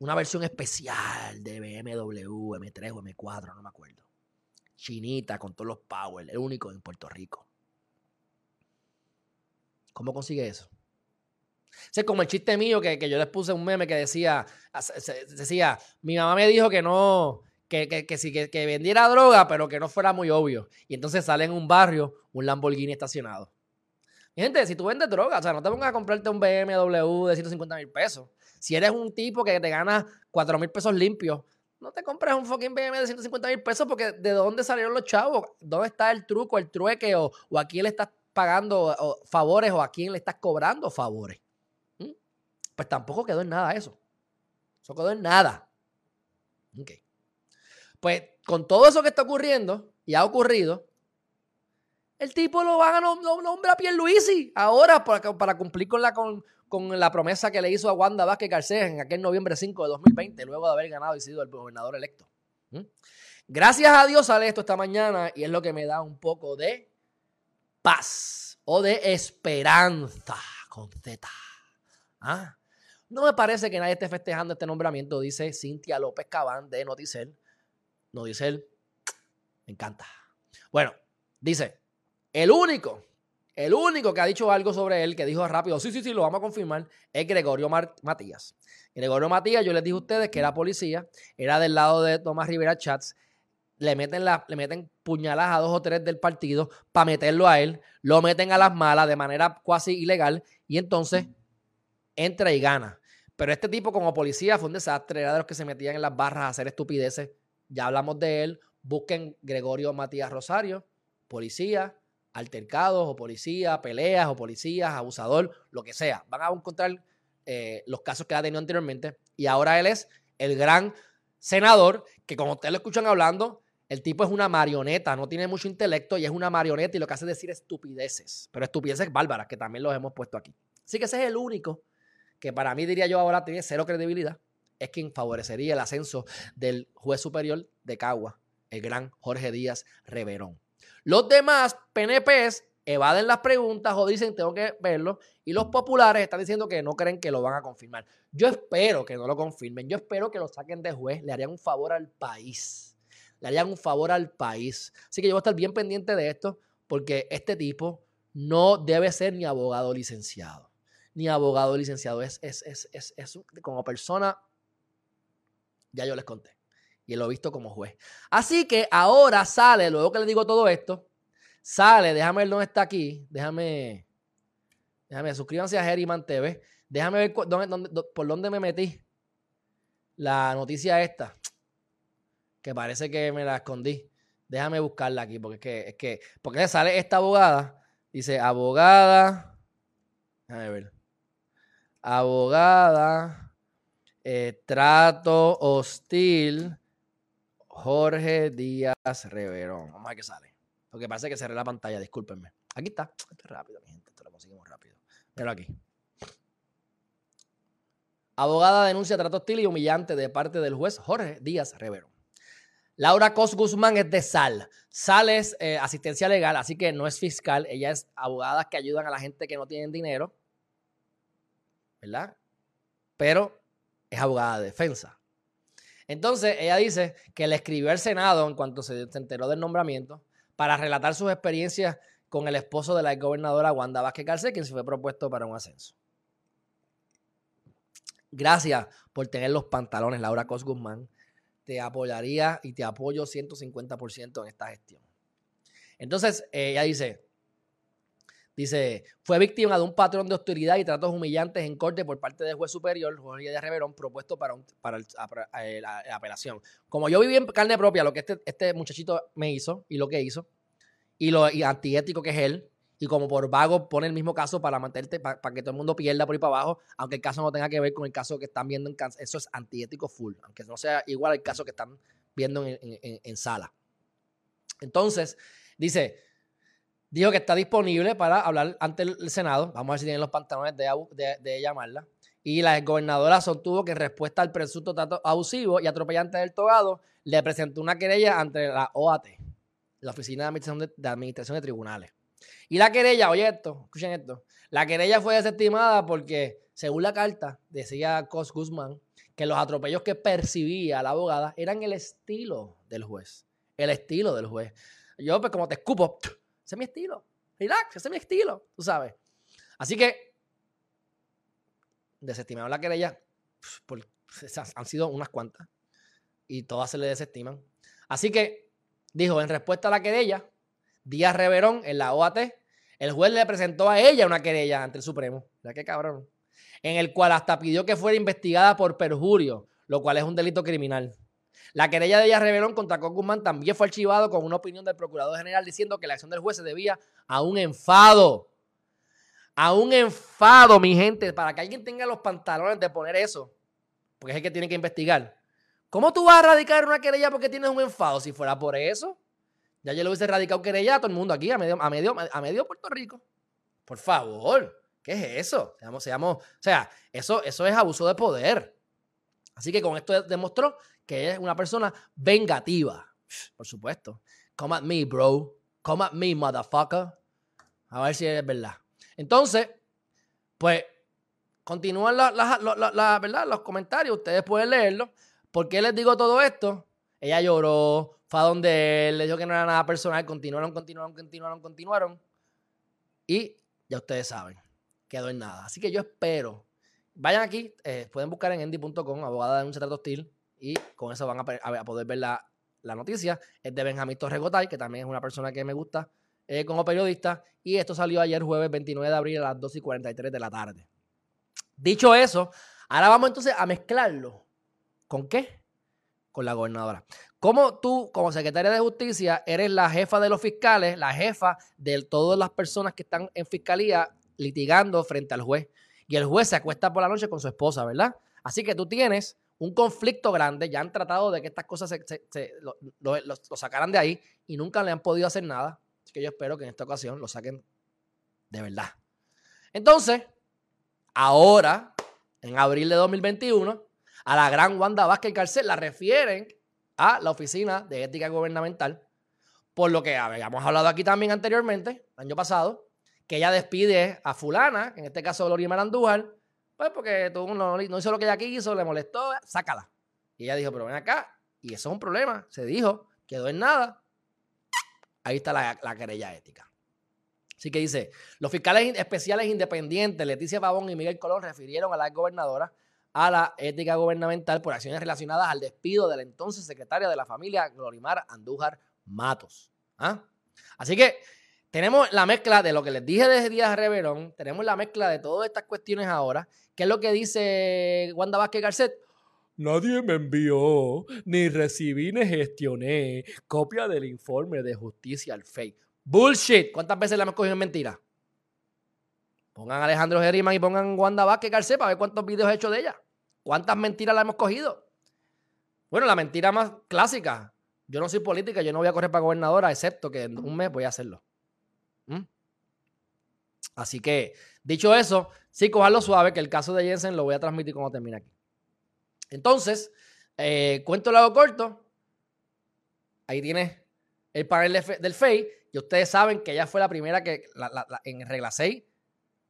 Una versión especial de BMW, M3 o M4, no me acuerdo. Chinita con todos los power, el único en Puerto Rico. ¿Cómo consigue eso? Es como el chiste mío que, yo les puse un meme que decía, decía, mi mamá me dijo que no, que, que, que, que, vendiera droga, pero que no fuera muy obvio. Y entonces sale en un barrio un Lamborghini estacionado. Mi gente, si tú vendes droga, o sea, no te pongas a comprarte un BMW de 150 mil pesos. Si eres un tipo que te gana 4 mil pesos limpios, no te compres un fucking BMW de 150 mil pesos porque ¿de dónde salieron los chavos? ¿Dónde está el truco, el trueque o, o a quién le estás pagando favores o a quién le estás cobrando favores? Pues tampoco quedó en nada eso. Eso quedó en nada. Ok. Pues con todo eso que está ocurriendo y ha ocurrido, el tipo lo van a nombrar a Pierluisi ahora para, para cumplir con la, con, la promesa que le hizo a Wanda Vázquez Garcés en aquel noviembre 5 de 2020, luego de haber ganado y sido el gobernador electo. ¿Mm? Gracias a Dios sale esto esta mañana y es lo que me da un poco de paz o de esperanza con Z. ¿Ah? No me parece que nadie esté festejando este nombramiento, dice Cintia López Cabán de Noticel. Noticel, me encanta. Bueno, dice, el único, el único que ha dicho algo sobre él, que dijo rápido, sí, sí, sí, lo vamos a confirmar, es Gregorio Matías. Gregorio Matías, yo les dije a ustedes que era policía, era del lado de Tomás Rivera Chats, le meten, la, le meten puñaladas a dos o tres del partido para meterlo a él, lo meten a las malas de manera cuasi ilegal y entonces entra y gana. Pero este tipo como policía fue un desastre, era de los que se metían en las barras a hacer estupideces. Ya hablamos de él. Busquen Gregorio Matías Rosario, policía, altercados o policía, peleas o policías, abusador, lo que sea. Van a encontrar eh, los casos que ha tenido anteriormente. Y ahora él es el gran senador que como ustedes lo escuchan hablando, el tipo es una marioneta, no tiene mucho intelecto y es una marioneta y lo que hace es decir estupideces, pero estupideces bárbaras que también los hemos puesto aquí. Así que ese es el único que para mí diría yo ahora tiene cero credibilidad, es quien favorecería el ascenso del juez superior de Cagua, el gran Jorge Díaz Reverón. Los demás PNPs evaden las preguntas o dicen tengo que verlo y los populares están diciendo que no creen que lo van a confirmar. Yo espero que no lo confirmen, yo espero que lo saquen de juez, le harían un favor al país, le harían un favor al país. Así que yo voy a estar bien pendiente de esto porque este tipo no debe ser ni abogado licenciado ni abogado licenciado. Es, es, es, es, es como persona, ya yo les conté. Y lo he visto como juez. Así que ahora sale, luego que le digo todo esto, sale, déjame ver dónde está aquí. Déjame, déjame, suscríbanse a Geriman TV. Déjame ver dónde, dónde, por dónde me metí. La noticia esta. Que parece que me la escondí. Déjame buscarla aquí, porque es que, es que, porque sale esta abogada. Dice, abogada. Déjame ver abogada, eh, trato hostil, Jorge Díaz Reverón. Vamos a ver qué sale. Lo que pasa es que cerré la pantalla, discúlpenme. Aquí está. Esto es rápido, mi gente. Esto lo conseguimos rápido. Míralo aquí. Abogada denuncia trato hostil y humillante de parte del juez Jorge Díaz Reverón. Laura Cos Guzmán es de SAL. SAL es eh, asistencia legal, así que no es fiscal. Ella es abogada que ayudan a la gente que no tienen dinero ¿verdad? Pero es abogada de defensa. Entonces, ella dice que le escribió al Senado en cuanto se, enteró del nombramiento para relatar sus experiencias con el esposo de la gobernadora Wanda Vázquez Garcés, quien se fue propuesto para un ascenso. Gracias por tener los pantalones, Laura Cos Guzmán. Te apoyaría y te apoyo 150% en esta gestión. Entonces, ella dice, Dice, fue víctima de un patrón de hostilidad y tratos humillantes en corte por parte del juez superior, Jorge de Reverón, propuesto para, para eh, la, apelación. Como yo viví en carne propia lo que este, este muchachito me hizo y lo que hizo, y lo antiético que es él, y como por vago pone el mismo caso para mantenerte, para, que todo el mundo pierda por ahí para abajo, aunque el caso no tenga que ver con el caso que están viendo en Eso es antiético full, aunque no sea igual al caso que están viendo en sala. Entonces, dice, dijo que está disponible para hablar ante el Senado. Vamos a ver si tienen los pantalones de, llamarla. Y la gobernadora sostuvo que en respuesta al presunto trato abusivo y atropellante del togado, le presentó una querella ante la OAT, la Oficina de Administración de, de Administración de Tribunales. Y la querella, oye esto, escuchen esto, la querella fue desestimada porque, según la carta, decía Cos Guzmán, que los atropellos que percibía la abogada eran el estilo del juez. El estilo del juez. Yo, pues, como te escupo, ese es mi estilo. Relax, ese es mi estilo, tú sabes. Así que, desestimaron la querella. Por, han sido unas cuantas. Y todas se le desestiman. Así que, dijo, en respuesta a la querella, Díaz Reverón, en la OAT, el juez le presentó a ella una querella ante el Supremo. ¿Ya qué cabrón? En el cual hasta pidió que fuera investigada por perjurio, lo cual es un delito criminal. La querella de ella Reverón contra Con Guzmán también fue archivado con una opinión del Procurador General diciendo que la acción del juez se debía a un enfado. A un enfado, mi gente, para que alguien tenga los pantalones de poner eso. Porque es el que tiene que investigar. ¿Cómo tú vas a radicar una querella porque tienes un enfado? Si fuera por eso, ya yo le hubiese radicado querella a todo el mundo aquí, a medio, a medio, a medio Puerto Rico. Por favor, ¿qué es eso? Seamos, seamos, o sea, eso, eso es abuso de poder. Así que con esto demostró que es una persona vengativa. Por supuesto. Come at me, bro. Come at me, motherfucker. A ver si es verdad. Entonces, pues, continúan ¿verdad? los comentarios, ustedes pueden leerlos. ¿Por qué les digo todo esto? Ella lloró, fue a donde él, le dijo que no era nada personal, continuaron, continuaron, continuaron, continuaron. Y ya ustedes saben, quedó en nada. Así que yo espero. Vayan aquí, eh, pueden buscar en endy.com, abogada de un trato hostil, y con eso van a, poder ver la, noticia. Es de Benjamín Torregotay, que también es una persona que me gusta eh, como periodista. Y esto salió ayer jueves 29 de abril a las 2 y 43 de la tarde. Dicho eso, ahora vamos entonces a mezclarlo. ¿Con qué? Con la gobernadora. ¿Cómo tú, como secretaria de justicia, eres la jefa de los fiscales, la jefa de todas las personas que están en fiscalía litigando frente al juez? Y el juez se acuesta por la noche con su esposa, ¿verdad? Así que tú tienes un conflicto grande, ya han tratado de que estas cosas se, lo, sacaran de ahí y nunca le han podido hacer nada. Así que yo espero que en esta ocasión lo saquen de verdad. Entonces, ahora, en abril de 2021, a la gran Wanda Vázquez Carcel la refieren a la Oficina de Ética Gubernamental, por lo que habíamos hablado aquí también anteriormente, el año pasado, que ella despide a fulana, en este caso Gloria Marandújar, pues porque tú no, no, hizo lo que ella quiso, le molestó, sácala. Y ella dijo, pero ven acá, y eso es un problema, se dijo, quedó en nada. Ahí está la, la querella ética. Así que dice, los fiscales especiales independientes, Leticia Pavón y Miguel Colón, refirieron a la gobernadora a la ética gubernamental por acciones relacionadas al despido de la entonces secretaria de la familia, Glorimar Andújar Matos. ¿Ah? Así que tenemos la mezcla de lo que les dije desde Díaz Reverón, tenemos la mezcla de todas estas cuestiones ahora. ¿Qué es lo que dice Wanda Vázquez Garcet? Nadie me envió, ni recibí, ni gestioné copia del informe de justicia al FEI. Bullshit. ¿Cuántas veces la hemos cogido en mentira? Pongan a Alejandro Geriman y pongan Wanda Vázquez Garcés para ver cuántos videos he hecho de ella. ¿Cuántas mentiras la hemos cogido? Bueno, la mentira más clásica. Yo no soy política, yo no voy a correr para gobernadora, excepto que en un mes voy a hacerlo. Así que, dicho eso, sí, cojarlo suave, que el caso de Jensen lo voy a transmitir cuando termine aquí. Entonces, eh, cuento lo hago corto. Ahí tiene el panel del FEI. Y ustedes saben que ella fue la primera que en regla 6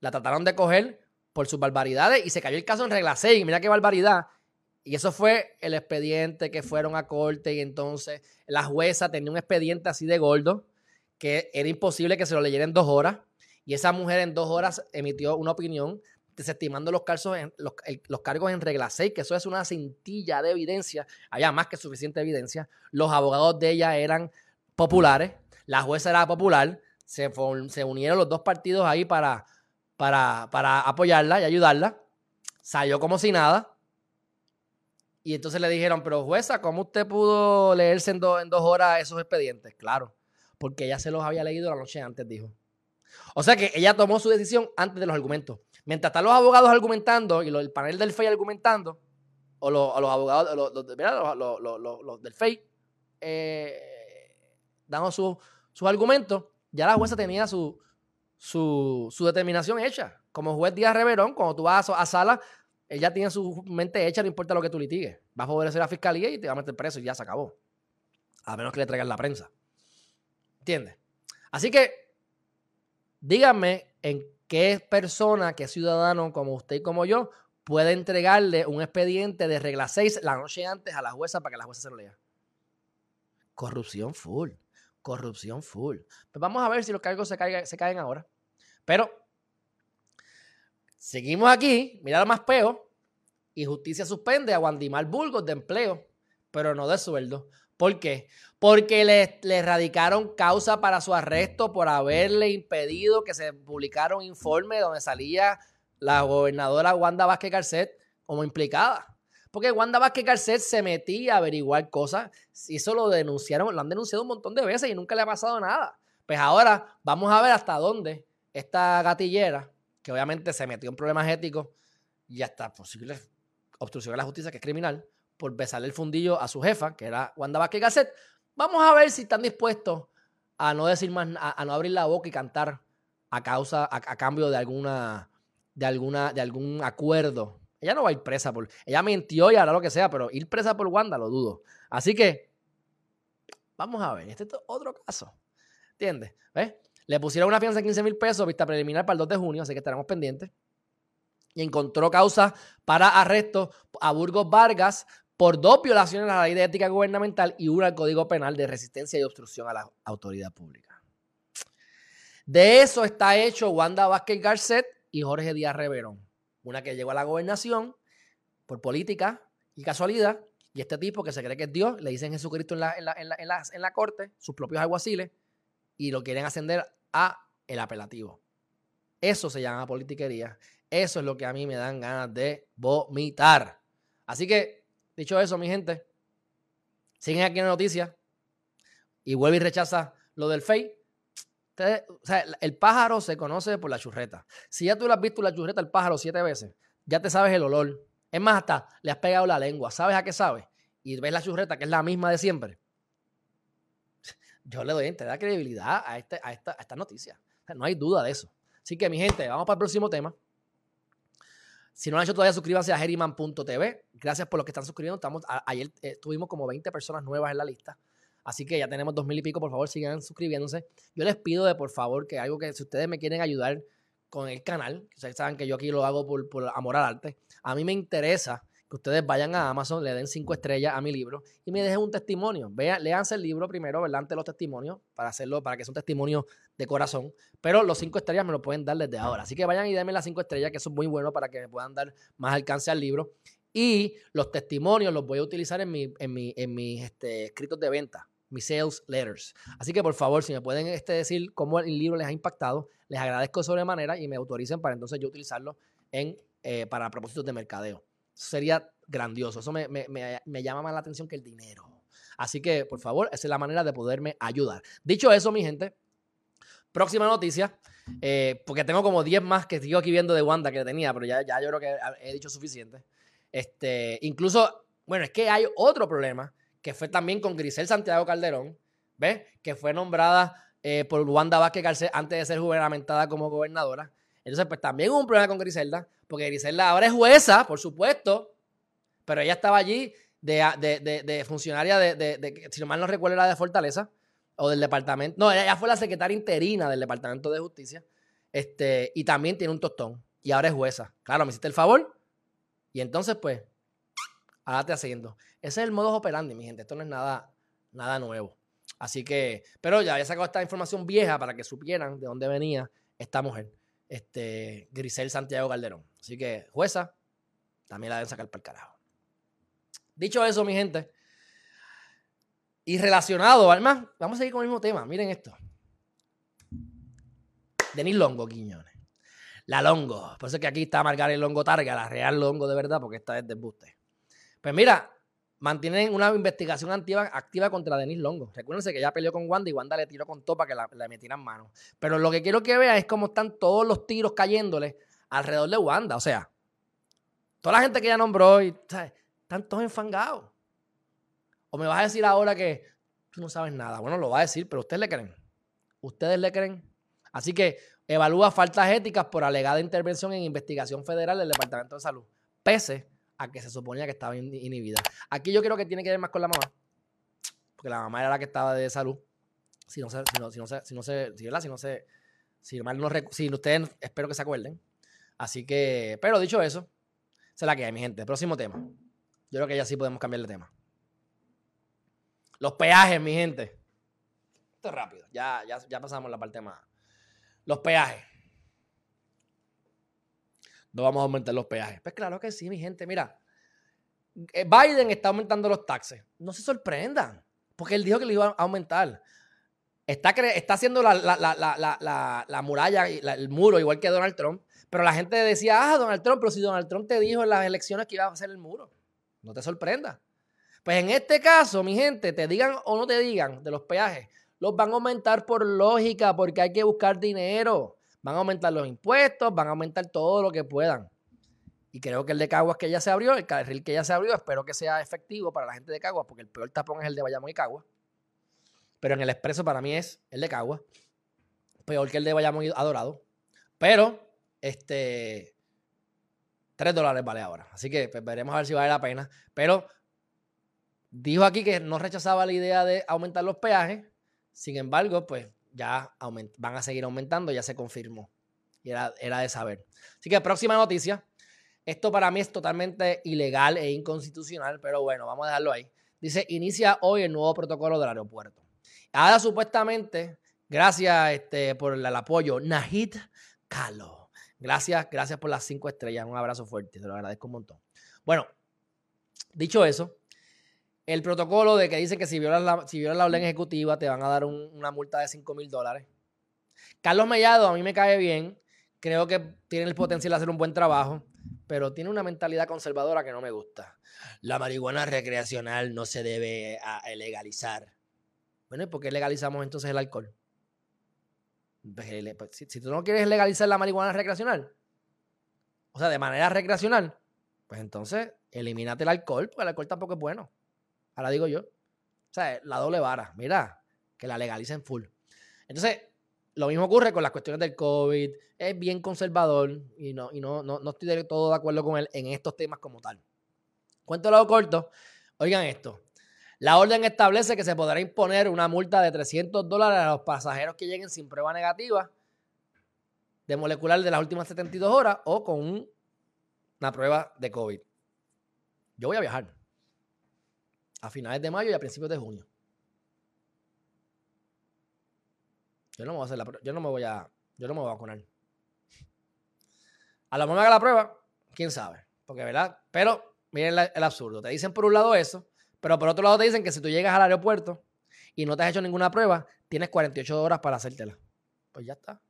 la trataron de coger por sus barbaridades y se cayó el caso en regla 6. Mira qué barbaridad. Y eso fue el expediente que fueron a corte y entonces la jueza tenía un expediente así de gordo que era imposible que se lo leyera en dos horas. Y esa mujer en dos horas emitió una opinión desestimando los, cargos en, los, cargos en regla 6, que eso es una cintilla de evidencia, había más que suficiente evidencia. Los abogados de ella eran populares, la jueza era popular, se, se unieron los dos partidos ahí para para, apoyarla y ayudarla. Salió como si nada. Y entonces le dijeron, pero jueza, ¿cómo usted pudo leerse en, en dos horas esos expedientes? Claro, porque ella se los había leído la noche antes, dijo. O sea que ella tomó su decisión antes de los argumentos. Mientras están los abogados argumentando y el panel del FEI argumentando, o los, abogados, los, del FEI, eh, dando sus argumentos, ya la jueza tenía su, su, determinación hecha. Como juez Díaz Reverón, cuando tú vas a, sala, ella tiene su mente hecha, no importa lo que tú litigues. Vas a poder hacer la fiscalía y te va a meter preso y ya se acabó. A menos que le traigan la prensa. ¿Entiendes? Así que, díganme en qué persona, qué ciudadano como usted y como yo, puede entregarle un expediente de regla 6 la noche antes a la jueza para que la jueza se lo lea. Corrupción full corrupción full. Pues vamos a ver si los cargos se, se caen ahora. Pero seguimos aquí, mira lo más peo, y justicia suspende a Wandimar Burgos de empleo, pero no de sueldo. ¿Por qué? Porque le, radicaron causa para su arresto por haberle impedido que se publicara un informe donde salía la gobernadora Wanda Vázquez Garcet como implicada. Porque Wanda Vázquez Garcet se metía a averiguar cosas. Y eso lo denunciaron, lo han denunciado un montón de veces y nunca le ha pasado nada. Pues ahora vamos a ver hasta dónde esta gatillera, que obviamente se metió en problemas éticos y hasta posible obstrucción a la justicia, que es criminal, por besarle el fundillo a su jefa, que era Wanda Vázquez Garcet. Vamos a ver si están dispuestos a no decir más, a, no abrir la boca y cantar a causa, a, a cambio de alguna, de alguna, de algún acuerdo ella no va a ir presa por. Ella mintió y hará lo que sea, pero ir presa por Wanda lo dudo. Así que, vamos a ver. Este es otro caso. ¿Entiendes? ¿Ves? Le pusieron una fianza de 15 mil pesos, vista preliminar para el 2 de junio, así que estaremos pendientes. y encontró causa para arresto a Burgos Vargas por dos violaciones a la ley de ética gubernamental y una al Código Penal de resistencia y obstrucción a la autoridad pública. De eso está hecho Wanda Vázquez Garcet y Jorge Díaz Reverón. Una que llegó a la gobernación por política y casualidad, y este tipo que se cree que es Dios, le dicen Jesucristo en la, en la, en la, en la corte, sus propios alguaciles, y lo quieren ascender a el apelativo. Eso se llama politiquería. Eso es lo que a mí me dan ganas de vomitar. Así que Dicho eso, mi gente, siguen aquí en la noticia y vuelve y rechaza lo del fake. o sea, el pájaro se conoce por la churreta. Si ya tú le has visto la churreta al pájaro siete veces, ya te sabes el olor. Es más, hasta le has pegado la lengua. ¿Sabes a qué sabe? Y ves la churreta, que es la misma de siempre. Yo le doy, te da credibilidad a, este, a, esta, a esta noticia. no hay duda de eso. Así que, mi gente, vamos para el próximo tema. Si no lo han hecho todavía, suscríbanse a Geriman.tv. Gracias por los que están suscribiendo. Estamos, ayer eh, tuvimos como 20 personas nuevas en la lista. Así que ya tenemos dos mil y pico. Por favor, sigan suscribiéndose. Yo les pido de por favor que algo que si ustedes me quieren ayudar con el canal, ustedes saben que yo aquí lo hago por, por amor al arte. A mí me interesa que ustedes vayan a Amazon, le den cinco estrellas a mi libro y me dejen un testimonio. Vean, léanse el libro primero, ¿verdad? Ante los testimonios, para hacerlo, para que sea un testimonio de corazón. Pero los cinco estrellas me lo pueden dar desde ahora. Así que vayan y denme las cinco estrellas, que eso es muy bueno para que me puedan dar más alcance al libro. Y los testimonios los voy a utilizar en, mi, en, mi, en mis este, escritos de venta, mis sales letters. Así que por favor, si me pueden este, decir cómo el libro les ha impactado, les agradezco sobremanera y me autoricen para entonces yo utilizarlo en, eh, para propósitos de mercadeo sería grandioso. Eso me, llama más la atención que el dinero. Así que, por favor, esa es la manera de poderme ayudar. Dicho eso, mi gente, próxima noticia, eh, porque tengo como 10 más que sigo aquí viendo de Wanda que tenía, pero ya, ya yo creo que he dicho suficiente. Este, incluso, bueno, es que hay otro problema que fue también con Grisel Santiago Calderón, ¿ves? Que fue nombrada eh, por Wanda Vázquez Garcés antes de ser gubernamentada como gobernadora. Entonces, pues también hubo un problema con Griselda, porque Griselda ahora es jueza, por supuesto, pero ella estaba allí de, funcionaria de, si mal no recuerdo, era de Fortaleza, o del departamento. No, ella fue la secretaria interina del Departamento de Justicia, este, y también tiene un tostón, y ahora es jueza. Claro, me hiciste el favor, y entonces, pues, ahora te haciendo. Ese es el modo operandi, mi gente, esto no es nada, nada nuevo. Así que, pero ya había sacado esta información vieja para que supieran de dónde venía esta mujer este, Grisel Santiago Calderón. Así que, jueza, también la deben sacar para el carajo. Dicho eso, mi gente, y relacionado, además, vamos a seguir con el mismo tema. Miren esto. Denis Longo, Quiñones. La Longo. Por eso es que aquí está Margaret Longo Targa, la real Longo de verdad, porque esta es de buste. Pues mira, mantienen una investigación activa, activa contra Denis Longo. Recuérdense que ya peleó con Wanda y Wanda le tiró con topa que la, le metieran mano. Pero lo que quiero que vean es cómo están todos los tiros cayéndole alrededor de Wanda. O sea, toda la gente que ya nombró y, están todos enfangados. O me vas a decir ahora que tú no sabes nada. Bueno, lo va a decir, pero ustedes le creen. Ustedes le creen. Así que evalúa faltas éticas por alegada intervención en investigación federal del Departamento de Salud. Pese a que se suponía que estaba inhibida. Aquí yo creo que tiene que ver más con la mamá, porque la mamá era la que estaba de salud. Si no sé, si no, sé, si no sé, si, ¿verdad? no sé, si no ustedes espero que se acuerden. Así que, pero dicho eso, se la queda, mi gente. Próximo tema. Yo creo que ya sí podemos cambiar de tema. Los peajes, mi gente. Esto es rápido. Ya, ya, ya pasamos la parte más. Los peajes. No vamos a aumentar los peajes. Pues claro que sí, mi gente. Mira, eh, Biden está aumentando los taxes. No se sorprendan, porque él dijo que le iba a aumentar. Está, está haciendo la, la, muralla, el muro, igual que Donald Trump. Pero la gente decía, ah, Donald Trump, pero si Donald Trump te dijo en las elecciones que iba a hacer el muro. No te sorprenda. Pues en este caso, mi gente, te digan o no te digan de los peajes, los van a aumentar por lógica, porque hay que buscar dinero. Van a aumentar los impuestos, van a aumentar todo lo que puedan. Y creo que el de Caguas que ya se abrió, el carril que ya se abrió, espero que sea efectivo para la gente de Caguas, porque el peor tapón es el de Bayamón y Caguas. Pero en el expreso para mí es el de Caguas. Peor que el de Bayamón y Adorado. Pero, este, 3 dólares vale ahora. Así que pues, veremos a ver si vale la pena. Pero dijo aquí que no rechazaba la idea de aumentar los peajes. Sin embargo, pues ya van a seguir aumentando, ya se confirmó. Y era, era de saber. Así que próxima noticia. Esto para mí es totalmente ilegal e inconstitucional, pero bueno, vamos a dejarlo ahí. Dice, inicia hoy el nuevo protocolo del aeropuerto. Ahora supuestamente, gracias este, por el, apoyo, Nahid Kalo. Gracias, gracias por las cinco estrellas. Un abrazo fuerte, te lo agradezco un montón. Bueno, dicho eso, el protocolo de que dicen que si violas la, si la orden ejecutiva te van a dar una multa de 5 mil dólares. Carlos Mellado a mí me cae bien. Creo que tiene el potencial de hacer un buen trabajo, pero tiene una mentalidad conservadora que no me gusta. La marihuana recreacional no se debe legalizar. Bueno, ¿y por qué legalizamos entonces el alcohol? Pues, pues, si, tú no quieres legalizar la marihuana recreacional, o sea, de manera recreacional, pues entonces elimínate el alcohol, porque el alcohol tampoco es bueno. Ahora digo yo. O sea, la doble vara. Mira, que la legalicen full. Entonces, lo mismo ocurre con las cuestiones del COVID. Es bien conservador y no, y no, no, estoy de todo de acuerdo con él en estos temas como tal. Cuento lo corto. Oigan esto. La orden establece que se podrá imponer una multa de 300 dólares a los pasajeros que lleguen sin prueba negativa de molecular de las últimas 72 horas o con una prueba de COVID. Yo voy a viajar a finales de mayo y a principios de junio. Yo no me voy a hacer la Yo no me voy a. Yo no me voy a vacunar. A lo mejor me haga la prueba, quién sabe. Porque, ¿verdad? Pero, miren el absurdo. Te dicen por un lado eso, pero por otro lado te dicen que si tú llegas al aeropuerto y no te has hecho ninguna prueba, tienes 48 horas para hacértela. Pues ya está.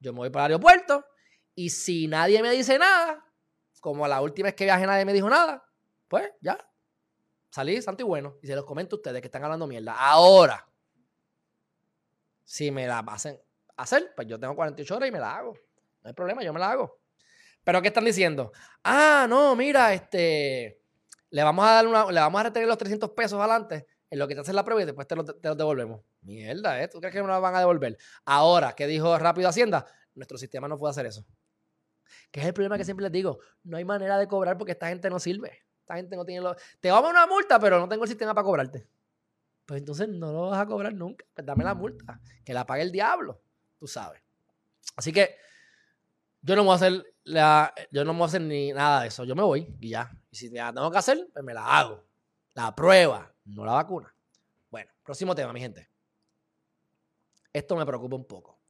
Yo me voy para el aeropuerto y si nadie me dice nada, como la última vez que viajé nadie me dijo nada, pues ya. Salí santo y bueno. Y se los comento a ustedes que están hablando mierda. Ahora, si me la hacen hacer, pues yo tengo 48 horas y me la hago. No hay problema, yo me la hago. Pero ¿qué están diciendo? Ah, no, mira, este, le vamos a dar una, le vamos a retener los 300 pesos adelante en lo que te hacen la prueba y después te los, devolvemos. Mierda, ¿eh? ¿Tú crees que no la van a devolver? Ahora, ¿qué dijo Rápido Hacienda? Nuestro sistema no puede hacer eso. Que es el problema que siempre les digo. No hay manera de cobrar porque esta gente no sirve. Esta gente no tiene los... Te vamos a una multa, pero no tengo el sistema para cobrarte pues entonces no lo vas a cobrar nunca. Pues dame la multa, que la pague el diablo, tú sabes. Así que yo no voy a hacer la, yo no voy a hacer ni nada de eso. Yo me voy y ya. Y si la tengo que hacer, pues me la hago. La prueba, no la vacuna. Bueno, próximo tema, mi gente. Esto me preocupa un poco,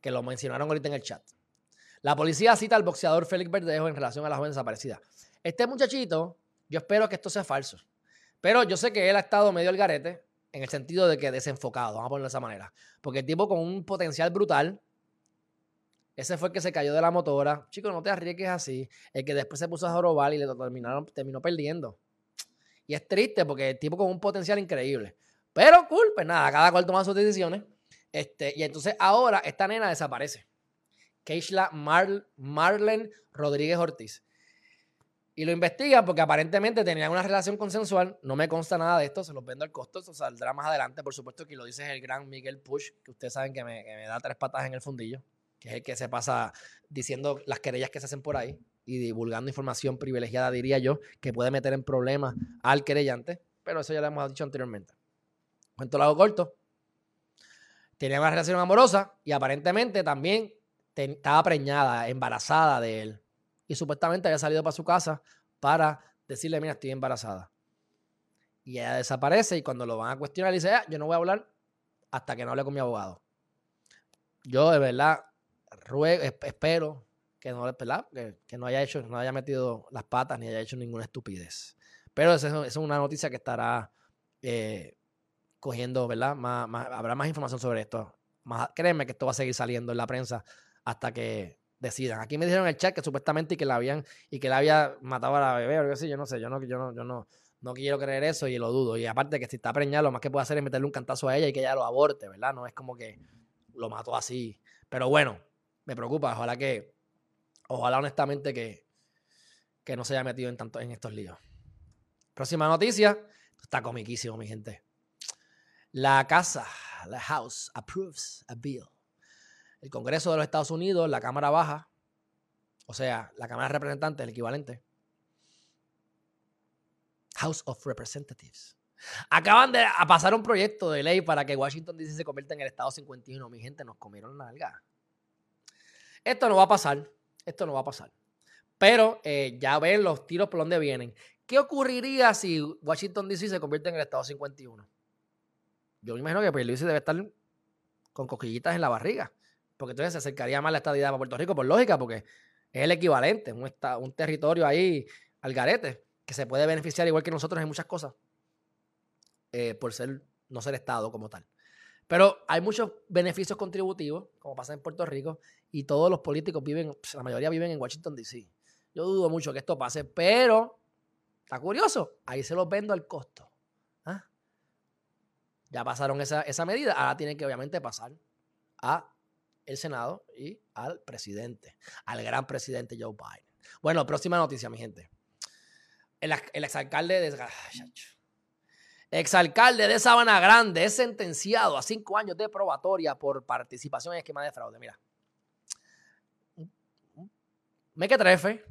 que lo mencionaron ahorita en el chat. La policía cita al boxeador Félix Verdejo en relación a la joven desaparecida. Este muchachito, yo espero que esto sea falso. Pero yo sé que él ha estado medio al garete en el sentido de que desenfocado, vamos a ponerlo de esa manera. Porque el tipo con un potencial brutal, ese fue el que se cayó de la motora. Chicos, no te arriesgues así. El que después se puso a jorobar y le terminaron, terminó perdiendo. Y es triste porque el tipo con un potencial increíble. Pero cool, pues nada, cada cual toma sus decisiones. Este, y entonces ahora esta nena desaparece. Keishla Marlen Rodríguez Ortiz. Y lo investigan porque aparentemente tenían una relación consensual. No me consta nada de esto, se los vendo al costo, eso saldrá más adelante. Por supuesto que lo dice el gran Miguel Push, que ustedes saben que me, da tres patas en el fundillo, que es el que se pasa diciendo las querellas que se hacen por ahí y divulgando información privilegiada, diría yo, que puede meter en problemas al querellante. Pero eso ya lo hemos dicho anteriormente. Cuento lo hago corto. Tenía una relación amorosa y aparentemente también estaba preñada, embarazada de él y supuestamente había salido para su casa para decirle, mira, estoy embarazada. Y ella desaparece y cuando lo van a cuestionar, dice, ah, yo no voy a hablar hasta que no hable con mi abogado. Yo de verdad ruego, espero que no, Que, que, no haya hecho, no haya metido las patas ni haya hecho ninguna estupidez. Pero esa es una noticia que estará eh, cogiendo, ¿verdad? habrá más información sobre esto. Más, créeme que esto va a seguir saliendo en la prensa hasta que decidan. Aquí me dijeron en el chat que supuestamente que la habían y que la había matado a la bebé o algo así. Yo no sé, yo no, yo no, yo no, no quiero creer eso y lo dudo. Y aparte que si está preñada, lo más que puede hacer es meterle un cantazo a ella y que ella lo aborte, ¿verdad? No es como que lo mató así. Pero bueno, me preocupa. Ojalá que, ojalá honestamente que, que no se haya metido en tanto en estos líos. Próxima noticia. Está comiquísimo, mi gente. La casa, la house, approves a bill el Congreso de los Estados Unidos, la Cámara Baja, o sea, la Cámara de Representantes, el equivalente, House of Representatives, acaban de pasar un proyecto de ley para que Washington DC se convierta en el Estado 51. Mi gente, nos comieron la nalga. Esto no va a pasar, esto no va a pasar. Pero eh, ya ven los tiros por dónde vienen. ¿Qué ocurriría si Washington DC se convierte en el estado 51? Yo me imagino que Pierluisi debe estar con coquillitas en la barriga. Porque entonces se acercaría más la estadidad para Puerto Rico, por lógica, porque es el equivalente, un, un territorio ahí al garete, que se puede beneficiar igual que nosotros en muchas cosas, eh, por ser, no ser Estado como tal. Pero hay muchos beneficios contributivos, como pasa en Puerto Rico, y todos los políticos viven, pues, la mayoría viven en Washington, D.C. Yo dudo mucho que esto pase, pero está curioso, ahí se los vendo al costo. ¿ah? Ya pasaron esa, esa medida, ahora tienen que obviamente pasar a el Senado y al presidente, al gran presidente Joe Biden. Bueno, próxima noticia, mi gente. El, exalcalde de... Exalcalde de Sabana Grande es sentenciado a cinco años de probatoria por participación en esquema de fraude. Mira. Mequetrefe,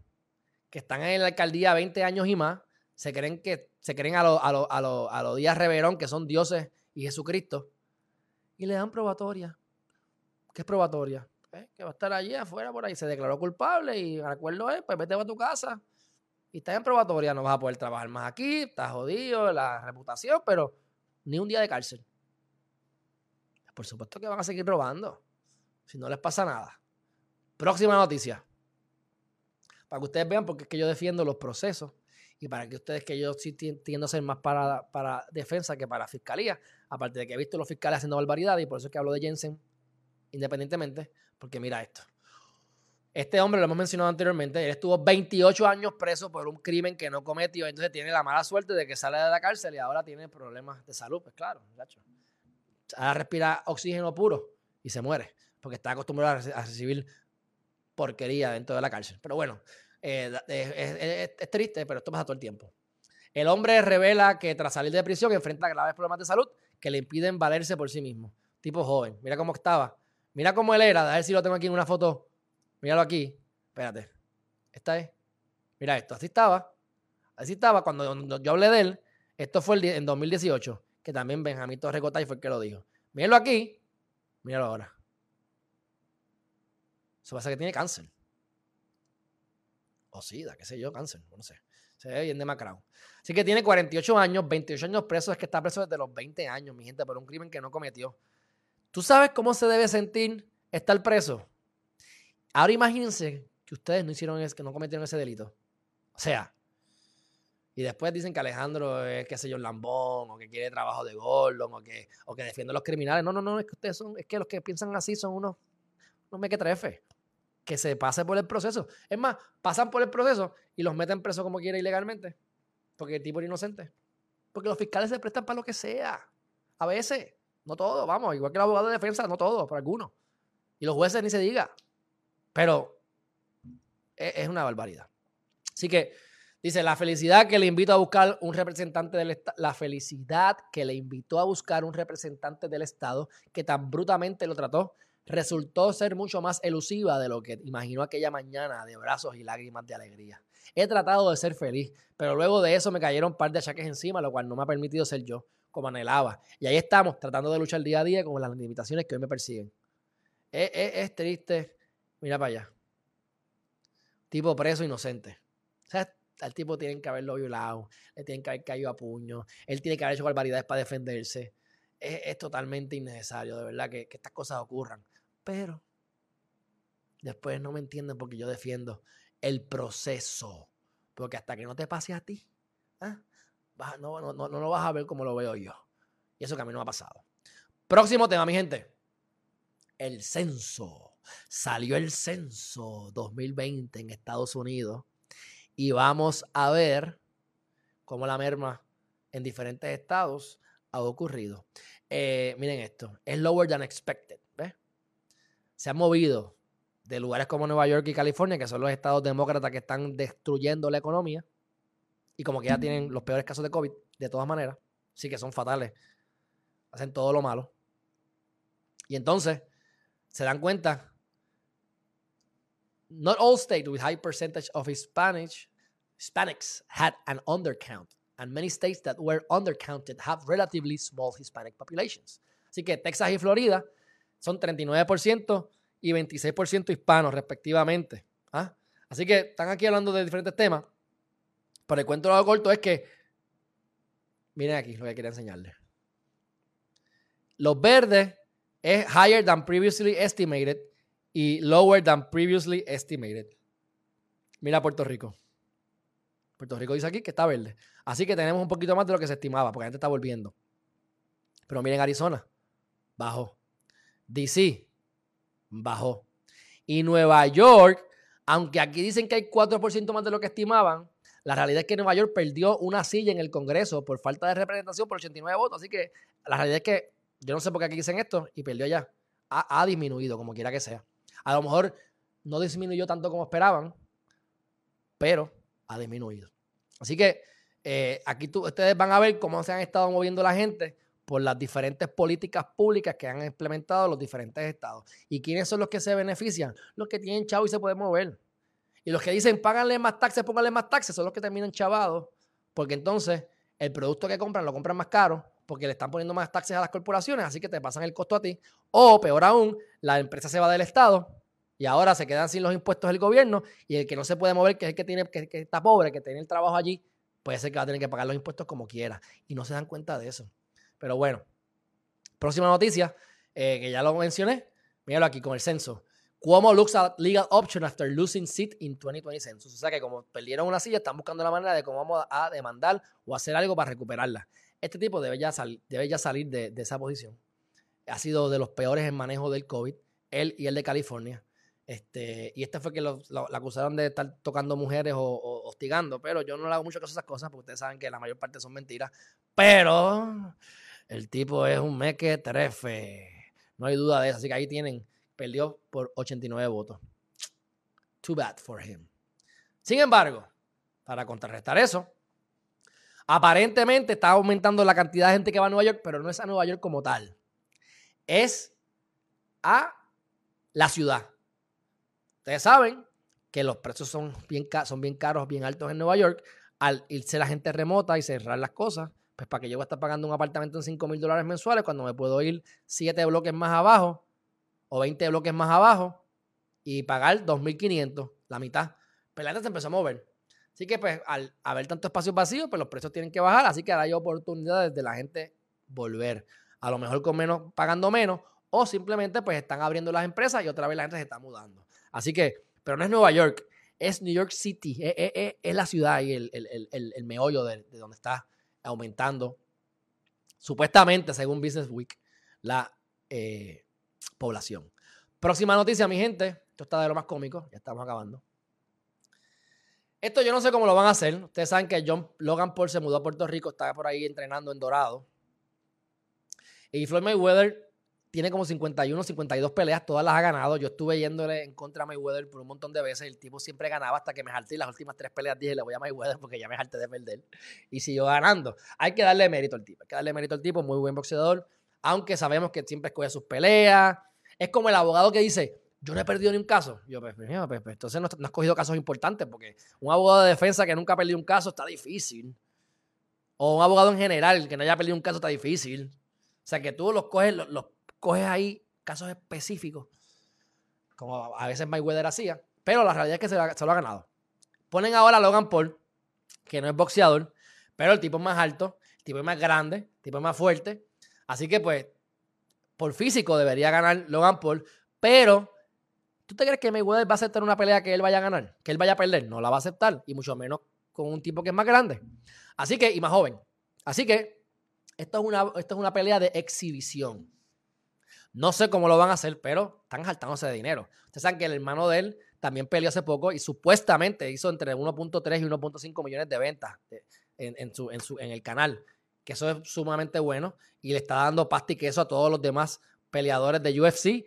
que están en la alcaldía 20 años y más, se creen que se creen a los a lo, días Reverón, que son dioses y Jesucristo, y le dan probatoria. ¿Qué es probatoria? Eh, que va a estar allí afuera por ahí. Se declaró culpable y el acuerdo es, pues vete a tu casa y estás en probatoria, no vas a poder trabajar más aquí, estás jodido, la reputación, pero ni un día de cárcel. Por supuesto que van a seguir probando, si no les pasa nada. Próxima noticia. Para que ustedes vean, porque es que yo defiendo los procesos y para que ustedes, que yo sí tiendo a ser más para, para defensa que para fiscalía, aparte de que he visto los fiscales haciendo barbaridad y por eso es que hablo de Jensen independientemente, porque mira esto. Este hombre, lo hemos mencionado anteriormente, él estuvo 28 años preso por un crimen que no cometió, entonces tiene la mala suerte de que sale de la cárcel y ahora tiene problemas de salud, pues claro, muchacho. Ahora respira oxígeno puro y se muere, porque está acostumbrado a recibir porquería dentro de la cárcel. Pero bueno, eh, es, triste, pero esto pasa todo el tiempo. El hombre revela que tras salir de prisión enfrenta graves problemas de salud que le impiden valerse por sí mismo. Tipo joven, mira cómo estaba. Mira cómo él era, a ver si lo tengo aquí en una foto Míralo aquí. Espérate. Esta es. Mira esto. Así estaba. Así estaba cuando yo hablé de él. Esto fue el, en 2018. Que también Benjamín Torrecotay fue el que lo dijo. Míralo aquí. Míralo ahora. Eso pasa que tiene cáncer. O SIDA, qué sé yo, cáncer. No sé. Se ve bien demacrado. Así que tiene 48 años, 28 años preso. Es que está preso desde los 20 años, mi gente, por un crimen que no cometió. ¿Tú sabes cómo se debe sentir estar preso? Ahora imagínense que ustedes no hicieron que no cometieron ese delito. O sea, y después dicen que Alejandro es, qué sé yo, lambón, o que quiere trabajo de Gordon, o que, o que defiende a los criminales. No, no, no, es que ustedes son, es que los que piensan así son unos, unos mequetrefes. Que se pase por el proceso. Es más, pasan por el proceso y los meten preso como quiera ilegalmente. Porque el tipo es inocente. Porque los fiscales se prestan para lo que sea. A veces, no todo, vamos, igual que el abogado de defensa, no todo, por algunos. Y los jueces ni se diga. Pero e, es una barbaridad. Así que dice, la felicidad que le invito a buscar un representante del Estado, la felicidad que le invitó a buscar un representante del Estado que tan brutamente lo trató, resultó ser mucho más elusiva de lo que imaginó aquella mañana de brazos y lágrimas de alegría. He tratado de ser feliz, pero luego de eso me cayeron un par de achaques encima, lo cual no me ha permitido ser yo como anhelaba. Y ahí estamos, tratando de luchar día a día con las limitaciones que hoy me persiguen. es triste, Mira para allá. Tipo preso inocente. O sea, al tipo tienen que haberlo violado, le tienen que haber caído a puño, él tiene que haber hecho barbaridades para defenderse. Es, totalmente innecesario, de verdad, que, estas cosas ocurran. Pero después no me entienden porque yo defiendo el proceso. Porque hasta que no te pase a ti, ¿ah? No, no, no, lo vas a ver como lo veo yo. Y eso que a mí no me ha pasado. Próximo tema, mi gente. El censo. Salió el censo 2020 en Estados Unidos y vamos a ver cómo la merma en diferentes estados ha ocurrido. Eh, miren esto, es lower than expected. Se ha movido de lugares como Nueva York y California, que son los estados demócratas que están destruyendo la economía, y como que ya tienen los peores casos de COVID, de todas maneras, sí que son fatales, hacen todo lo malo. Y entonces se dan cuenta Not all states with high percentage of Hispanic, Hispanics had an undercount, and many states that were undercounted have relatively small Hispanic populations. Así que Texas y Florida son 39% y 26% hispanos respectivamente. ¿ah? Así que están aquí hablando de diferentes temas. Pero el cuento lo corto es que, miren aquí lo que quería enseñarles. Los verdes es higher than previously estimated y lower than previously estimated. Mira Puerto Rico. Puerto Rico dice aquí que está verde. Así que tenemos un poquito más de lo que se estimaba, porque la gente está volviendo. Pero miren Arizona, bajó. DC, bajó. Y Nueva York, aunque aquí dicen que hay 4% más de lo que estimaban, la realidad es que Nueva York perdió una silla en el Congreso por falta de representación por 89 votos. Así que la realidad es que yo no sé por qué aquí dicen esto y perdió. Ha, ha disminuido, como quiera que sea. A lo mejor no disminuyó tanto como esperaban, pero ha disminuido. Así que eh, aquí tú, ustedes van a ver cómo se han estado moviendo la gente por las diferentes políticas públicas que han implementado los diferentes estados. ¿Y quiénes son los que se benefician? Los que tienen chavo y se pueden mover. Y los que dicen, páganle más taxes, pónganle más taxes, son los que terminan chavados, porque entonces el producto que compran lo compran más caro, porque le están poniendo más taxes a las corporaciones, así que te pasan el costo a ti. O peor aún, la empresa se va del Estado y ahora se quedan sin los impuestos del gobierno y el que no se puede mover, que es el que, tiene, que, está pobre, que tiene el trabajo allí, puede ser que va a tener que pagar los impuestos como quiera. Y no se dan cuenta de eso. Pero bueno, próxima noticia, eh, que ya lo mencioné, míralo aquí con el censo. Cuomo looks at legal option after losing seat in 2020 census. O sea que como perdieron una silla, están buscando la manera de cómo vamos a demandar o hacer algo para recuperarla. Este tipo debe ya, debe ya salir de, de esa posición. Ha sido de los peores en manejo del COVID, él y el de California. Este, y este fue que lo, acusaron de estar tocando mujeres o, hostigando, pero yo no le hago mucho caso a esas cosas porque ustedes saben que la mayor parte son mentiras. Pero el tipo es un meque trefe. No hay duda de eso. Así que ahí tienen, perdió por 89 votos. Too bad for him. Sin embargo, para contrarrestar eso, aparentemente está aumentando la cantidad de gente que va a Nueva York, pero no es a Nueva York como tal. Es a la ciudad. Ustedes saben que los precios son bien, caros, bien altos en Nueva York. Al irse la gente remota y cerrar las cosas, pues para que yo voy a estar pagando un apartamento en 5 mil dólares mensuales cuando me puedo ir 7 bloques más abajo o 20 bloques más abajo y pagar 2.500, la mitad. Pero la gente se empezó a mover. Así que pues al haber tanto espacio vacío, pues los precios tienen que bajar. Así que ahora hay oportunidades de la gente volver. A lo mejor con menos, pagando menos, o simplemente pues están abriendo las empresas y otra vez la gente se está mudando. Así que, pero no es Nueva York, es New York City, es, la ciudad y el, meollo de, donde está aumentando, supuestamente, según Business Week, la eh, población. Próxima noticia, mi gente. Esto está de lo más cómico, ya estamos acabando. Esto yo no sé cómo lo van a hacer. Ustedes saben que John Logan Paul se mudó a Puerto Rico, está por ahí entrenando en Dorado. Y Floyd Mayweather tiene como 51, 52 peleas, todas las ha ganado. Yo estuve yéndole en contra a Mayweather por un montón de veces. El tipo siempre ganaba hasta que me jalté. las últimas tres peleas dije, le voy a Mayweather porque ya me jalté de perder. Y siguió ganando. Hay que darle mérito al tipo. Hay que darle mérito al tipo, muy buen boxeador. Aunque sabemos que siempre escoge sus peleas. Es como el abogado que dice, yo no he perdido ni un caso. Yo, pues, pues, pues, entonces no, has cogido casos importantes porque un abogado de defensa que nunca ha perdido un caso está difícil. O un abogado en general que no haya perdido un caso está difícil. O sea, que tú los coges, los, coges ahí casos específicos, como a veces Mayweather hacía, pero la realidad es que se, lo ha ganado. Ponen ahora a Logan Paul, que no es boxeador, pero el tipo es más alto, el tipo es más grande, el tipo es más fuerte. Así que, pues, por físico debería ganar Logan Paul, pero ¿tú te crees que Mayweather va a aceptar una pelea que él vaya a ganar? Que él vaya a perder. No la va a aceptar, y mucho menos con un tipo que es más grande. Así que, y más joven. Así que, esto es una, es una pelea de exhibición. No sé cómo lo van a hacer, pero están jaltándose de dinero. Ustedes saben que el hermano de él también peleó hace poco y supuestamente hizo entre 1.3 y 1.5 millones de ventas en, su, en, el canal. Que eso es sumamente bueno y le está dando pasta y queso a todos los demás peleadores de UFC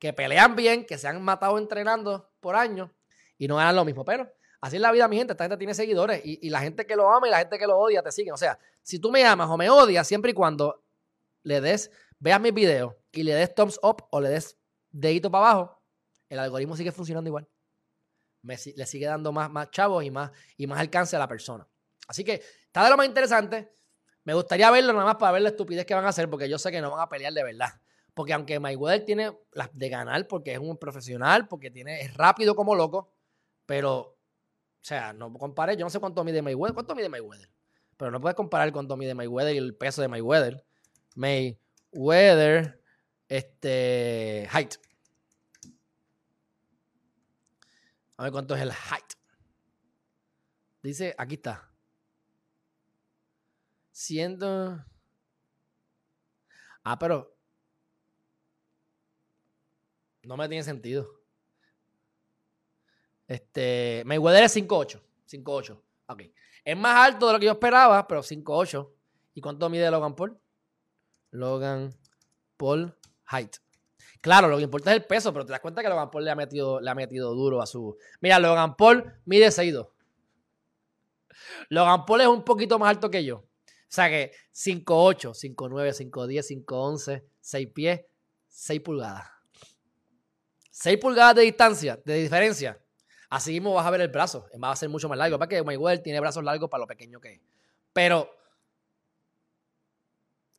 que pelean bien, que se han matado entrenando por años y no ganan lo mismo. Pero así es la vida, mi gente. Esta gente tiene seguidores y, la gente que lo ama y la gente que lo odia te siguen. O sea, si tú me amas o me odias, siempre y cuando le des veas mis videos y le des thumbs up o le des dedito para abajo, el algoritmo sigue funcionando igual. le sigue dando más, más chavos y más, y más alcance a la persona. Así que está de lo más interesante. Me gustaría verlo nada más para ver la estupidez que van a hacer, porque yo sé que no van a pelear de verdad. Porque aunque Mayweather tiene las de ganar, porque es un profesional, porque tiene, es rápido como loco, Pero, o sea, no comparé, yo no sé cuánto mide Mayweather, cuánto mide Mayweather, pero no puedes comparar cuánto mide Mayweather y el peso de Mayweather. Mayweather, este, height. A ver cuánto es el height. Dice, aquí está. Siendo... Ah, pero no me tiene sentido. Este, Mayweather es 5'8. 5'8. Ok. Es más alto de lo que yo esperaba, pero 5'8. ¿Y cuánto mide Logan Paul? Logan Paul height. Claro, lo que importa es el peso, pero te das cuenta que Logan Paul le ha metido, le ha metido duro a su. Mira, Logan Paul mide 6'2. Logan Paul es un poquito más alto que yo. O sea que 5'8, 5'9, 5'10, 5'11, 6 pies, 6 pulgadas. 6 pulgadas de distancia, de diferencia. Así mismo vas a ver el brazo. Va a ser mucho más largo. Para que Mayweather tiene brazos largos para lo pequeño que es. Pero,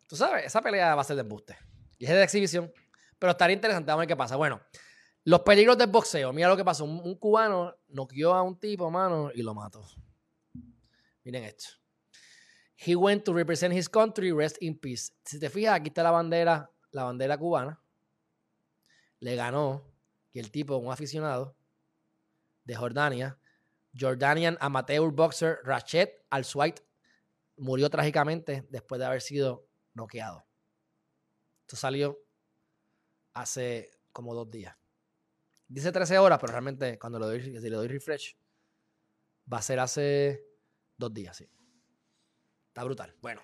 tú sabes, esa pelea va a ser de embuste. Y es de exhibición. Pero estaría interesante. Vamos a ver qué pasa. Bueno, los peligros del boxeo. Mira lo que pasó. Un, cubano noqueó a un tipo, mano, y lo mató. Miren esto. He went to represent his country, rest in peace. Si te fijas, aquí está la bandera, la bandera cubana. Le ganó. Y el tipo, un aficionado, de Jordania, Jordanian amateur boxer Rachet Al-Swait murió trágicamente después de haber sido noqueado. Esto salió hace como dos días. Dice 13 horas, pero realmente cuando le doy, le doy refresh, va a ser hace dos días, sí. Está brutal. Bueno,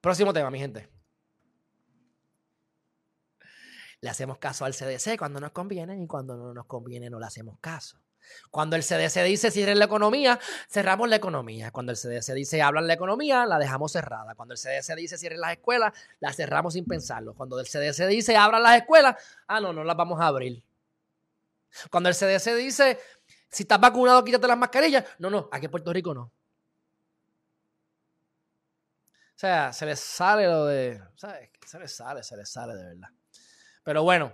próximo tema, mi gente. Le hacemos caso al CDC cuando nos conviene y cuando no nos conviene no le hacemos caso. Cuando el CDC dice cierren la economía, cerramos la economía. Cuando el CDC dice hablan la economía, la dejamos cerrada. Cuando el CDC dice cierren las escuelas, las cerramos sin pensarlo. Cuando el CDC dice abran las escuelas, ah, no, no las vamos a abrir. Cuando el CDC dice si estás vacunado, quítate las mascarillas, no, no, aquí en Puerto Rico no. O sea, se les sale lo de. ¿Sabes? Se les sale, se les sale de verdad. Pero bueno.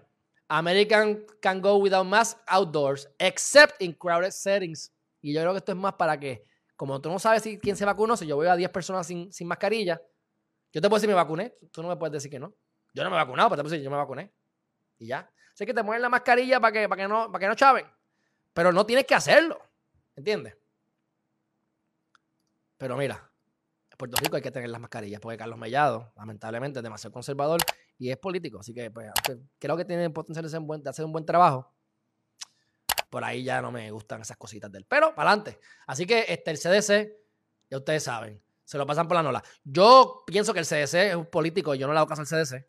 American can go without mask outdoors, except in crowded settings. Y yo creo que esto es más para que, como tú no sabes si, quién se vacunó, si yo veo a 10 personas sin, sin mascarilla, yo te puedo decir me vacuné, tú no me puedes decir que no. Yo no me he vacunado, pero te puedo decir yo me vacuné. Y ya. Sé que te mueven la mascarilla para que, para que, no, para que no chaven. Pero no tienes que hacerlo. ¿Entiendes? Pero mira, Puerto Rico hay que tener las mascarillas, porque Carlos Mellado, lamentablemente, es demasiado conservador y es político. Así que pues, creo que tiene potencial de, hacer un buen trabajo. Por ahí ya no me gustan esas cositas de él. Pero para adelante. Así que este, el CDC, ya ustedes saben, se lo pasan por la nola. Yo pienso que el CDC es un político, yo no le hago caso al CDC.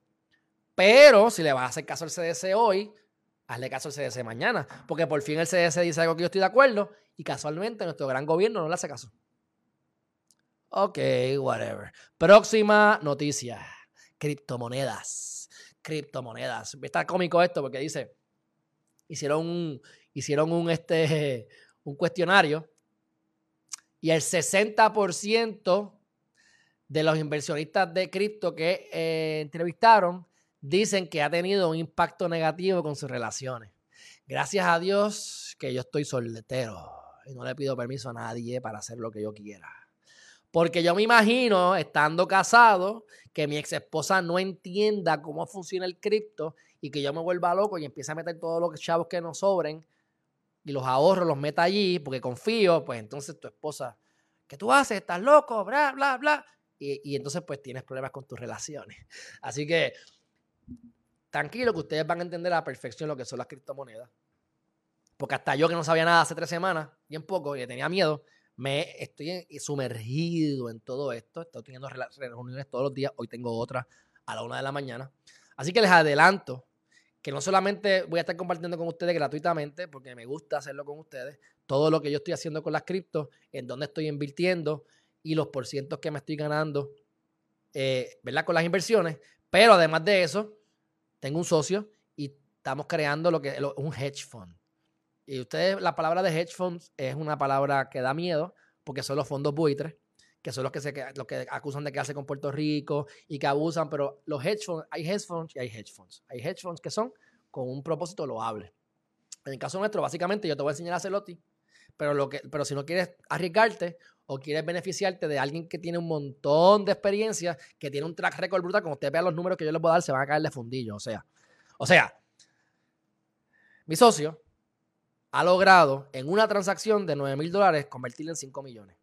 Pero si le vas a hacer caso al CDC hoy, hazle caso al CDC mañana. Porque por fin el CDC dice algo que yo estoy de acuerdo y casualmente nuestro gran gobierno no le hace caso. Ok, whatever. Próxima noticia criptomonedas. Criptomonedas. Está cómico esto porque dice, hicieron un, hicieron un, este, un cuestionario y el 60% de los inversionistas de cripto que eh, entrevistaron dicen que ha tenido un impacto negativo con sus relaciones. Gracias a Dios que yo estoy soltero y no le pido permiso a nadie para hacer lo que yo quiera. Porque yo me imagino, estando casado, que mi ex esposa no entienda cómo funciona el cripto y que yo me vuelva loco y empiece a meter todos los chavos que nos sobren y los ahorros los meta allí porque confío, pues entonces tu esposa, ¿qué tú haces? ¿Estás loco? Bla, bla, bla. Y, y entonces pues tienes problemas con tus relaciones. Así que tranquilo que ustedes van a entender a la perfección lo que son las criptomonedas. Porque hasta yo que no sabía nada hace tres semanas, bien poco, y tenía miedo, me estoy sumergido en todo esto. Estoy teniendo reuniones todos los días. Hoy tengo otra a la una de la mañana. Así que les adelanto que no solamente voy a estar compartiendo con ustedes gratuitamente, porque me gusta hacerlo con ustedes, todo lo que yo estoy haciendo con las criptos, en dónde estoy invirtiendo y los porcientos que me estoy ganando, eh, ¿verdad? Con las inversiones. Pero además de eso, tengo un socio y estamos creando lo que es un hedge fund. Y ustedes, la palabra de hedge funds es una palabra que da miedo porque son los fondos buitres, que son los que, se, los que acusan de quedarse con Puerto Rico y que abusan, pero los hedge funds, hay hedge funds y hay hedge funds. Hay hedge funds que son con un propósito loable. En el caso nuestro, básicamente, yo te voy a enseñar a Celotti Pero, lo que, pero si no quieres arriesgarte o quieres beneficiarte de alguien que tiene un montón de experiencia, que tiene un track record brutal, como ustedes vean los números que yo les voy a dar, se van a caer de fundillo. O sea, o sea, mi socio ha logrado en una transacción de 9 mil dólares convertirla en 5 millones.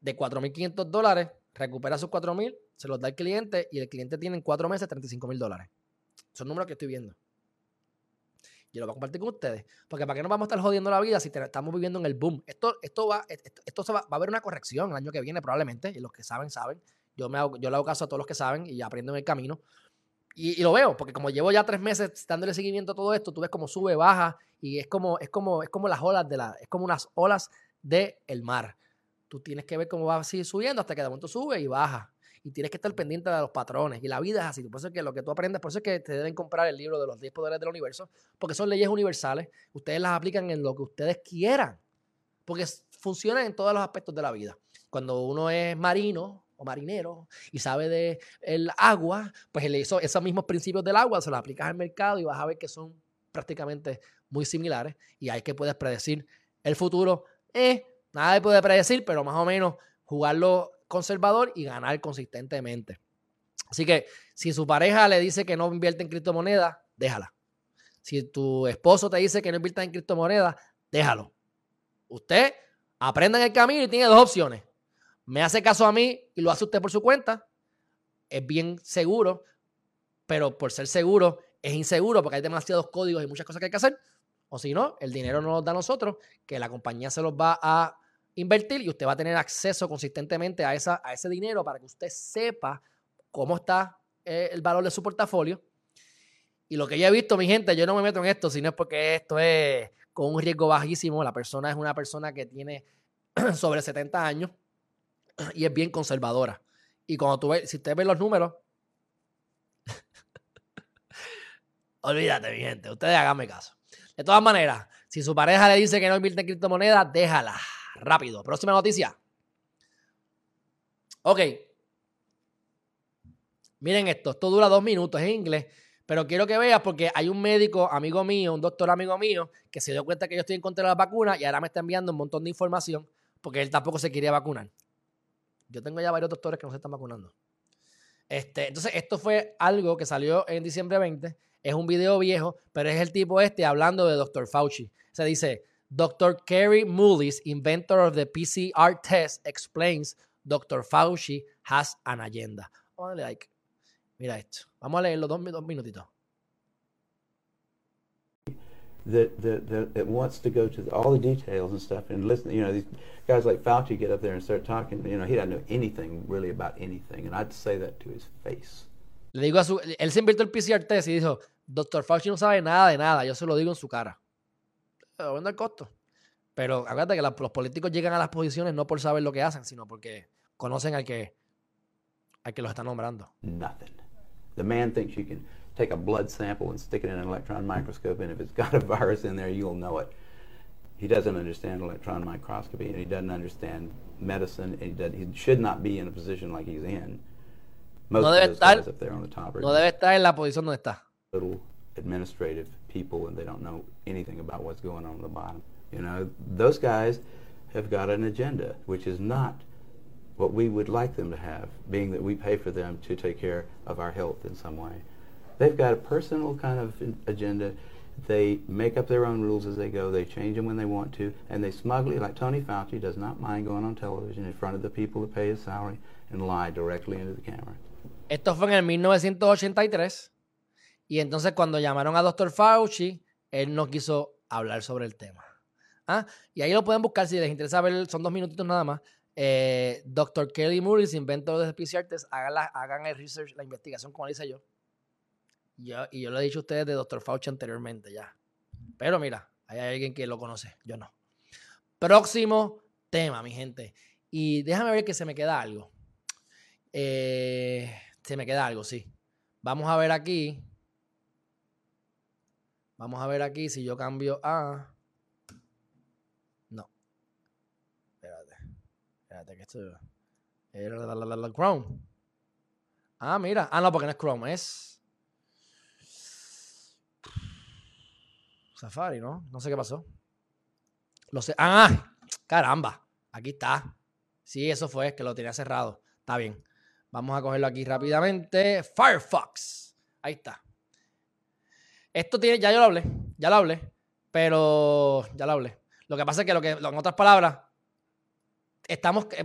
De 4.500 dólares, recupera sus 4.000, se los da al cliente y el cliente tiene en 4 meses 35 mil dólares. Son números que estoy viendo. Yo lo voy a compartir con ustedes. Porque para qué nos vamos a estar jodiendo la vida si estamos viviendo en el boom. Esto, esto va, esto, va, a haber una corrección el año que viene probablemente. Y los que saben, saben. Yo, me hago, yo le hago caso a todos los que saben y aprendo en el camino. Y, lo veo, porque como llevo ya tres meses dándole seguimiento a todo esto, tú ves cómo sube, baja, y es como, es como, es como las olas de la, es como unas olas del el mar. Tú tienes que ver cómo va a seguir subiendo hasta que de momento sube y baja y tienes que estar pendiente de los patrones. Y la vida es así. Por eso es que lo que tú aprendes, por eso es que te deben comprar el libro de los 10 poderes del universo, porque son leyes universales. Ustedes las aplican en lo que ustedes quieran, porque funcionan en todos los aspectos de la vida. Cuando uno es marino o marinero y sabe de el agua, pues él hizo esos mismos principios del agua, se los aplicas al mercado y vas a ver que son prácticamente muy similares. Y ahí que puedes predecir el futuro. Eh, nada puede predecir, pero más o menos jugarlo conservador y ganar consistentemente. Así que si su pareja le dice que no invierte en criptomonedas, déjala. Si tu esposo te dice que no invierta en criptomonedas, déjalo. Usted aprenda en el camino y tiene dos opciones. Me hace caso a mí y lo hace usted por su cuenta. Es bien seguro, pero por ser seguro es inseguro porque hay demasiados códigos y muchas cosas que hay que hacer. O si no, el dinero no nos da a nosotros, que la compañía se los va a invertir y usted va a tener acceso consistentemente a, esa, a ese dinero para que usted sepa cómo está eh, el valor de su portafolio. Y lo que yo he visto, mi gente, yo no me meto en esto, sino es porque esto es con un riesgo bajísimo. La persona es una persona que tiene sobre 70 años y es bien conservadora. Y cuando tú ves, si usted ve los números, olvídate, mi gente, ustedes háganme caso. De todas maneras, si su pareja le dice que no invierte en criptomonedas, déjala rápido. Próxima noticia. Ok. Miren esto, esto dura dos minutos, en inglés, pero quiero que veas porque hay un médico amigo mío, un doctor amigo mío, que se dio cuenta que yo estoy en contra de las vacunas y ahora me está enviando un montón de información porque él tampoco se quería vacunar. Yo tengo ya varios doctores que no se están vacunando. Este, entonces, esto fue algo que salió en diciembre 20. Es un video viejo, pero es el tipo este hablando de Dr. Fauci. Se dice, Dr. Kerry Mullis, inventor of the PCR test, explains Dr. Fauci has an agenda. Vamos a. Mira esto. Vamos a leerlo dos, dos minutitos. That, that, that it wants to go to the, all the details and stuff and listen. You know, these guys like Fauci get up there and start talking. You know, he doesn't know anything really about anything, and I'd say that to his face. Le digo a su, él se inventó el PCR test y dijo, Dr. Fauci no sabe nada de nada. Yo se lo digo en su cara eh, bueno el costo. Pero acuérdate que los políticos llegan a las posiciones no por saber lo que hacen, sino porque conocen al que, al que los está nombrando. Nothing. The man thinks you can take a blood sample and stick it in an electron microscope, and if it's got a virus in there, you'll know it. He doesn't understand electron microscopy, and he doesn't understand medicine, and he, does, he should not be in a position like he's in. Most no debe, estar, up there on the top no debe estar en la posición donde está. Little administrative people and they don't know anything about what's going on at the bottom. You know, those guys have got an agenda, which is not what we would like them to have, being that we pay for them to take care of our health in some way. They've got a personal kind of agenda. They make up their own rules as they go. They change them when they want to. And they smugly, like Tony Fauci, does not mind going on television in front of the people that pay his salary and lie directly into the camera. Esto fue en el 1983. Y entonces cuando llamaron a Dr. Fauci, él no quiso hablar sobre el tema. ¿Ah? Y ahí lo pueden buscar si les interesa ver, son dos minutitos nada más. Eh, Dr. Kelly Murray, inventor de PCR Test, hagan, hagan el research, la investigación como le hice yo. Yo. Y yo le he dicho a ustedes de Dr. Fauci anteriormente ya. Pero mira, hay alguien que lo conoce, yo no. Próximo tema, mi gente. Y déjame ver que se me queda algo. Eh, se me queda algo, sí. Vamos a ver aquí. Vamos a ver aquí si yo cambio a. No. Espérate. Espérate que esto. Chrome. Ah, mira. Ah, no, porque no es Chrome, es. Safari, ¿no? No sé qué pasó. Lo sé. ¡Ah! Caramba. Aquí está. Sí, eso fue, que lo tenía cerrado. Está bien. Vamos a cogerlo aquí rápidamente. Firefox. Ahí está. Esto tiene, ya yo lo hablé, ya lo hablé, pero ya lo hablé. Lo que pasa es que, lo que en otras palabras, estamos, eh,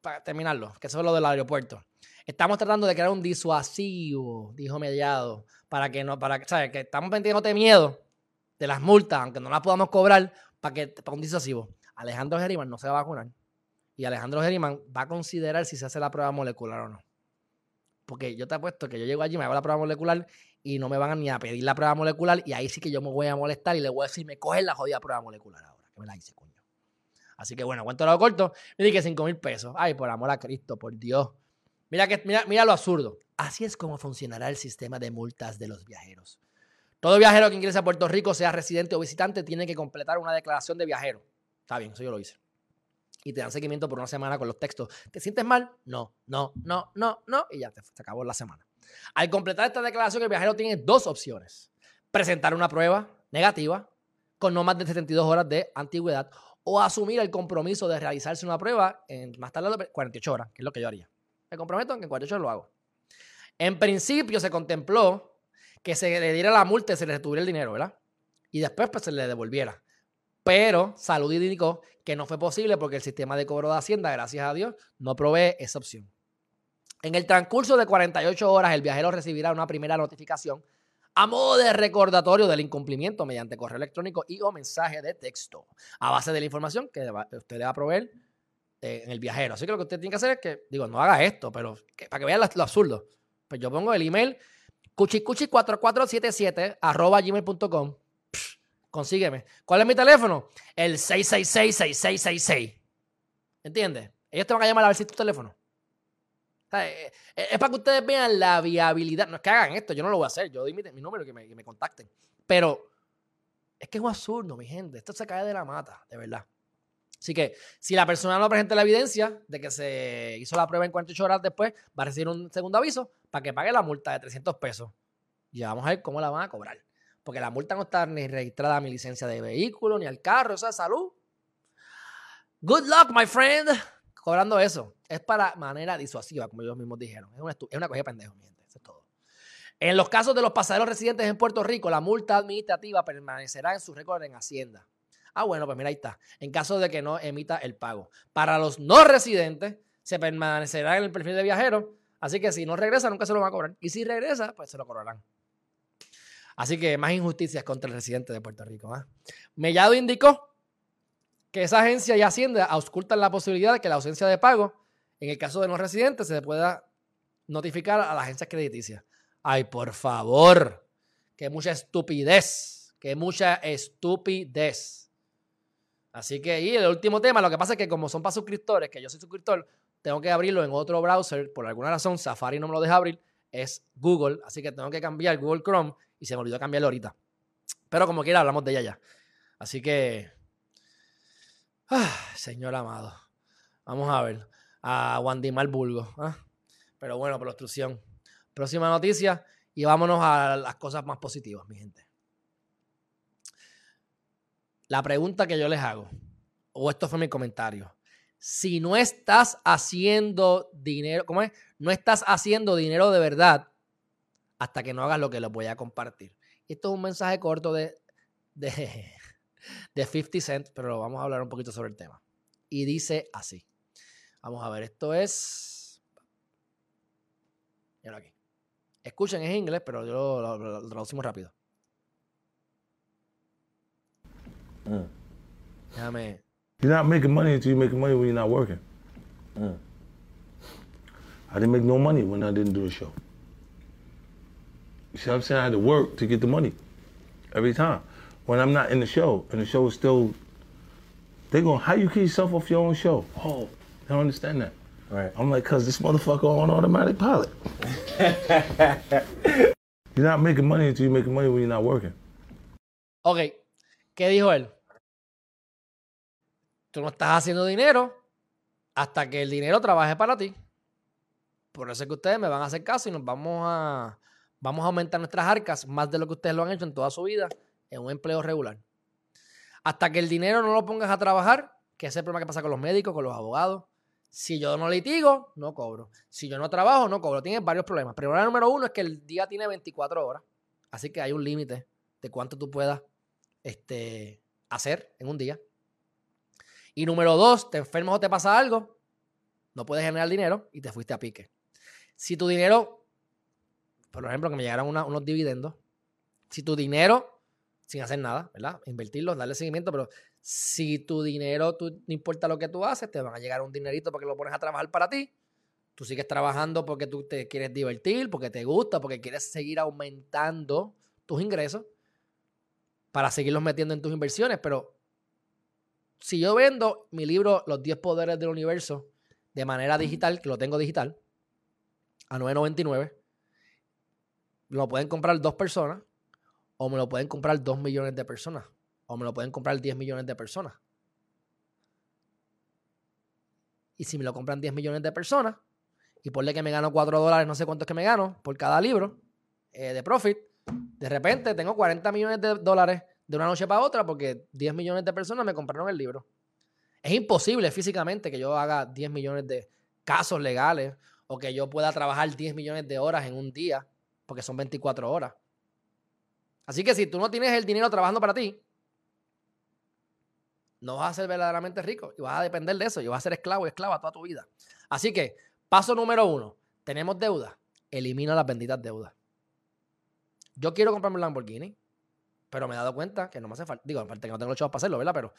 para terminarlo, que eso es lo del aeropuerto. Estamos tratando de crear un disuasivo, dijo Mediado, para que no, para ¿sabes? Que estamos metiéndote miedo de las multas, aunque no las podamos cobrar, para que para un disuasivo. Alejandro Geriman no se va a vacunar. Y Alejandro Geriman va a considerar si se hace la prueba molecular o no. Porque yo te apuesto que yo llego allí, me hago la prueba molecular y no me van ni a pedir la prueba molecular y ahí sí que yo me voy a molestar y le voy a decir, me cogen la jodida prueba molecular ahora, que me la hice, coño. Así que bueno, cuento lo corto, me dije 5 mil pesos. Ay, por amor a Cristo, por Dios. Mira, que, mira, mira lo absurdo. Así es como funcionará el sistema de multas de los viajeros. Todo viajero que ingrese a Puerto Rico, sea residente o visitante, tiene que completar una declaración de viajero. Está bien, eso yo lo hice. Y te dan seguimiento por una semana con los textos. ¿Te sientes mal? No, no, no, no, no. Y ya te, acabó la semana. Al completar esta declaración, el viajero tiene dos opciones. Presentar una prueba negativa con no más de 72 horas de antigüedad o asumir el compromiso de realizarse una prueba en más tarde de 48 horas, que es lo que yo haría. Me comprometo en que en 48 horas lo hago. En principio se contempló que se le diera la multa y se le retuviera el dinero, ¿verdad? Y después pues, se le devolviera. Pero Salud indicó que no fue posible porque el sistema de cobro de Hacienda, gracias a Dios, no provee esa opción. En el transcurso de 48 horas, el viajero recibirá una primera notificación a modo de recordatorio del incumplimiento mediante correo electrónico y o mensaje de texto, a base de la información que usted le va a proveer eh, en el viajero. Así que lo que usted tiene que hacer es que, digo, no haga esto, pero para que vean lo, absurdo. Pues yo pongo el email cuchicuchi4477 arroba gmail.com. Consígueme. ¿Cuál es mi teléfono? El 666-6666. ¿Entiendes? Ellos te van a llamar a ver si es tu teléfono. Eh, eh, es para que ustedes vean la viabilidad. No es que hagan esto, yo no lo voy a hacer. Yo doy mi, número y que me, que me contacten. Pero es que es un absurdo, mi gente. Esto se cae de la mata, de verdad. Así que si la persona no presenta la evidencia de que se hizo la prueba en 48 horas después, va a recibir un segundo aviso para que pague la multa de 300 pesos. Y vamos a ver cómo la van a cobrar. Porque la multa no está ni registrada a mi licencia de vehículo, ni al carro, o sea, salud. Good luck, my friend cobrando eso. Es para manera disuasiva, como ellos mismos dijeron. Es una, es una cogida pendejo, mi gente. Eso es todo. En los casos de los pasajeros residentes en Puerto Rico, la multa administrativa permanecerá en su récord en Hacienda. Ah, bueno, pues mira, ahí está. En caso de que no emita el pago. Para los no residentes, se permanecerá en el perfil de viajero. Así que si no regresa, nunca se lo van a cobrar. Y si regresa, pues se lo cobrarán. Así que más injusticias contra el residente de Puerto Rico. ¿ah? Mellado indicó que esa agencia y Hacienda auscultan la posibilidad de que la ausencia de pago, en el caso de no residentes, se pueda notificar a la agencia crediticia. Ay, por favor, que mucha estupidez, que mucha estupidez. Así que, y el último tema, lo que pasa es que como son para suscriptores, que yo soy suscriptor, tengo que abrirlo en otro browser, por alguna razón Safari no me lo deja abrir, es Google, así que tengo que cambiar Google Chrome y se me olvidó cambiarlo ahorita. Pero como quiera, hablamos de ella ya. Así que Ah, señor amado. Vamos a ver. A Wandimar Bulgo. ¿ah? Pero bueno, por obstrucción. Próxima noticia. Y vámonos a las cosas más positivas, mi gente. La pregunta que yo les hago, o esto fue mi comentario. Si no estás haciendo dinero, ¿cómo es? No estás haciendo dinero de verdad hasta que no hagas lo que les voy a compartir. Esto es un mensaje corto de, de, de 50 Cent, pero vamos a hablar un poquito sobre el tema. Y dice así. Vamos a ver, esto es... Mira aquí. Escuchen, es inglés, pero yo lo, traducimos rápido. Mm. Déjame. You're not making money until you're making money when you're not working. Mm. I didn't make no money when I didn't do a show. You see what I'm saying? I had to work to get the money every time. when I'm not in the show and the show is still, they go, how you keep yourself off your own show? Oh, I don't understand that. Right. I'm like, cause this motherfucker on automatic pilot. you're not making money until you're making money when you're not working. Ok, ¿qué dijo él? Tú no estás haciendo dinero hasta que el dinero trabaje para ti. Por eso es que ustedes me van a hacer caso y nos vamos a, vamos a aumentar nuestras arcas más de lo que ustedes lo han hecho en toda su vida en un empleo regular. Hasta que el dinero no lo pongas a trabajar, que es el problema que pasa con los médicos, con los abogados. Si yo no litigo, no cobro. Si yo no trabajo, no cobro. Tienes varios problemas. El número uno es que el día tiene 24 horas. Así que hay un límite de cuánto tú puedas este, hacer en un día. Y número dos, te enfermas o te pasa algo, no puedes generar dinero y te fuiste a pique. Si tu dinero, por ejemplo, que me llegaron unos dividendos, si tu dinero, sin hacer nada, ¿verdad? Invertirlos, darle seguimiento, pero si tu dinero, no importa lo que tú haces, te van a llegar un dinerito porque lo pones a trabajar para ti. Tú sigues trabajando porque tú te quieres divertir, porque te gusta, porque quieres seguir aumentando tus ingresos para seguirlos metiendo en tus inversiones. Pero si yo vendo mi libro Los 10 Poderes del Universo de manera digital, que lo tengo digital, a 9.99, lo pueden comprar dos personas o me lo pueden comprar dos millones de personas o me lo pueden comprar 10 millones de personas. Y si me lo compran 10 millones de personas y ponle que me gano 4 dólares, no sé cuánto es que me gano por cada libro eh, de profit, de repente tengo 40 millones de dólares de una noche para otra porque 10 millones de personas me compraron el libro. Es imposible físicamente que yo haga 10 millones de casos legales o que yo pueda trabajar 10 millones de horas en un día porque son 24 horas. Así que si tú no tienes el dinero trabajando para ti, no vas a ser verdaderamente rico y vas a depender de eso y vas a ser esclavo y esclava toda tu vida. Así que, paso número uno, tenemos deuda, elimina las benditas deudas. Yo quiero comprarme un Lamborghini, pero me he dado cuenta que no me hace falta. Digo, aparte que no tengo los chavos para hacerlo, ¿verdad? Pero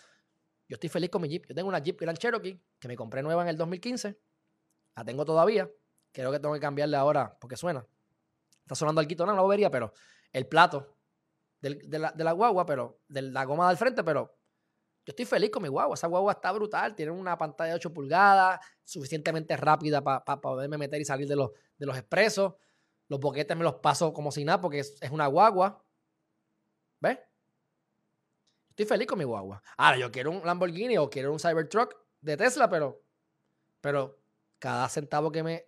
yo estoy feliz con mi Jeep. Yo tengo una Jeep Grand Cherokee que me compré nueva en el 2015. La tengo todavía. Creo que tengo que cambiarle ahora porque suena. Está sonando alquito, no, no lo vería, pero el plato de, la, de la guagua, pero de la goma del frente, pero yo estoy feliz con mi guagua. Esa guagua está brutal. Tiene una pantalla de 8 pulgadas, suficientemente rápida para poderme meter y salir de los, de los expresos. Los boquetes me los paso como si nada porque es, una guagua. ¿Ves? Estoy feliz con mi guagua. Ahora, yo quiero un Lamborghini o quiero un Cybertruck de Tesla, pero, pero cada centavo que me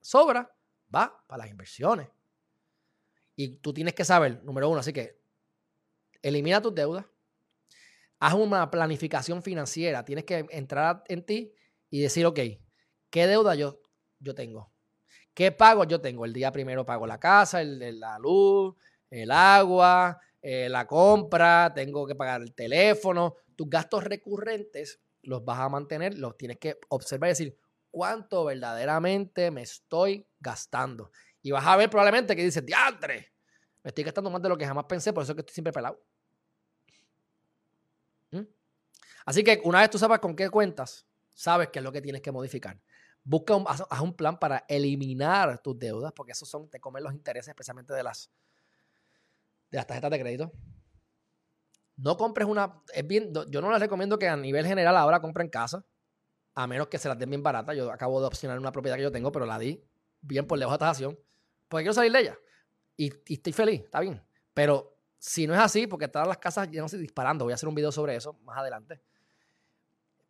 sobra va para las inversiones. Y tú tienes que saber, número uno, así que elimina tus deudas, haz una planificación financiera, tienes que entrar en ti y decir, ok, ¿qué deuda yo, yo tengo? ¿Qué pago yo tengo? El día primero pago la casa, el, la luz, el agua, eh, la compra, tengo que pagar el teléfono. Tus gastos recurrentes los vas a mantener, los tienes que observar y decir cuánto verdaderamente me estoy gastando. Y vas a ver probablemente que dices, diantre, me estoy gastando más de lo que jamás pensé, por eso es que estoy siempre pelado. ¿Mm? Así que una vez tú sabes con qué cuentas, sabes qué es lo que tienes que modificar. Busca un, haz, un plan para eliminar tus deudas, porque esos son, te comen los intereses, especialmente de las, de las tarjetas de crédito. No compres una. Es bien, yo no les recomiendo que a nivel general ahora compren casa, a menos que se las den bien barata. Yo acabo de opcionar una propiedad que yo tengo, pero la di bien por lejos de tasación, porque quiero salir de ella. Y, estoy feliz, está bien. Pero si no es así, porque todas las casas ya no se disparando, voy a hacer un video sobre eso más adelante.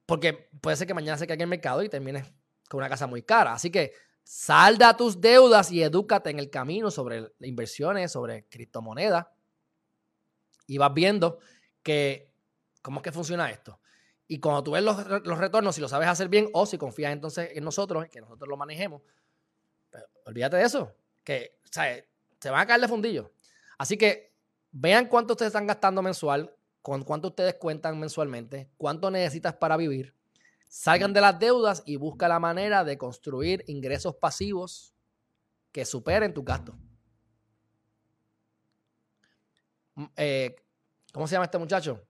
Porque puede ser que mañana se caiga el mercado y termines con una casa muy cara. Así que salda tus deudas y edúcate en el camino sobre inversiones, sobre criptomonedas. Y vas viendo que cómo es que funciona esto. Y cuando tú ves los, retornos, si lo sabes hacer bien o si confías entonces en nosotros, que nosotros lo manejemos, pues, olvídate de eso. Que se van a caer de fundillo. Así que vean cuánto ustedes están gastando mensual, con cuánto ustedes cuentan mensualmente, cuánto necesitas para vivir Salgan de las deudas y busca la manera de construir ingresos pasivos que superen tus gastos. Eh, ¿Cómo se llama este muchacho?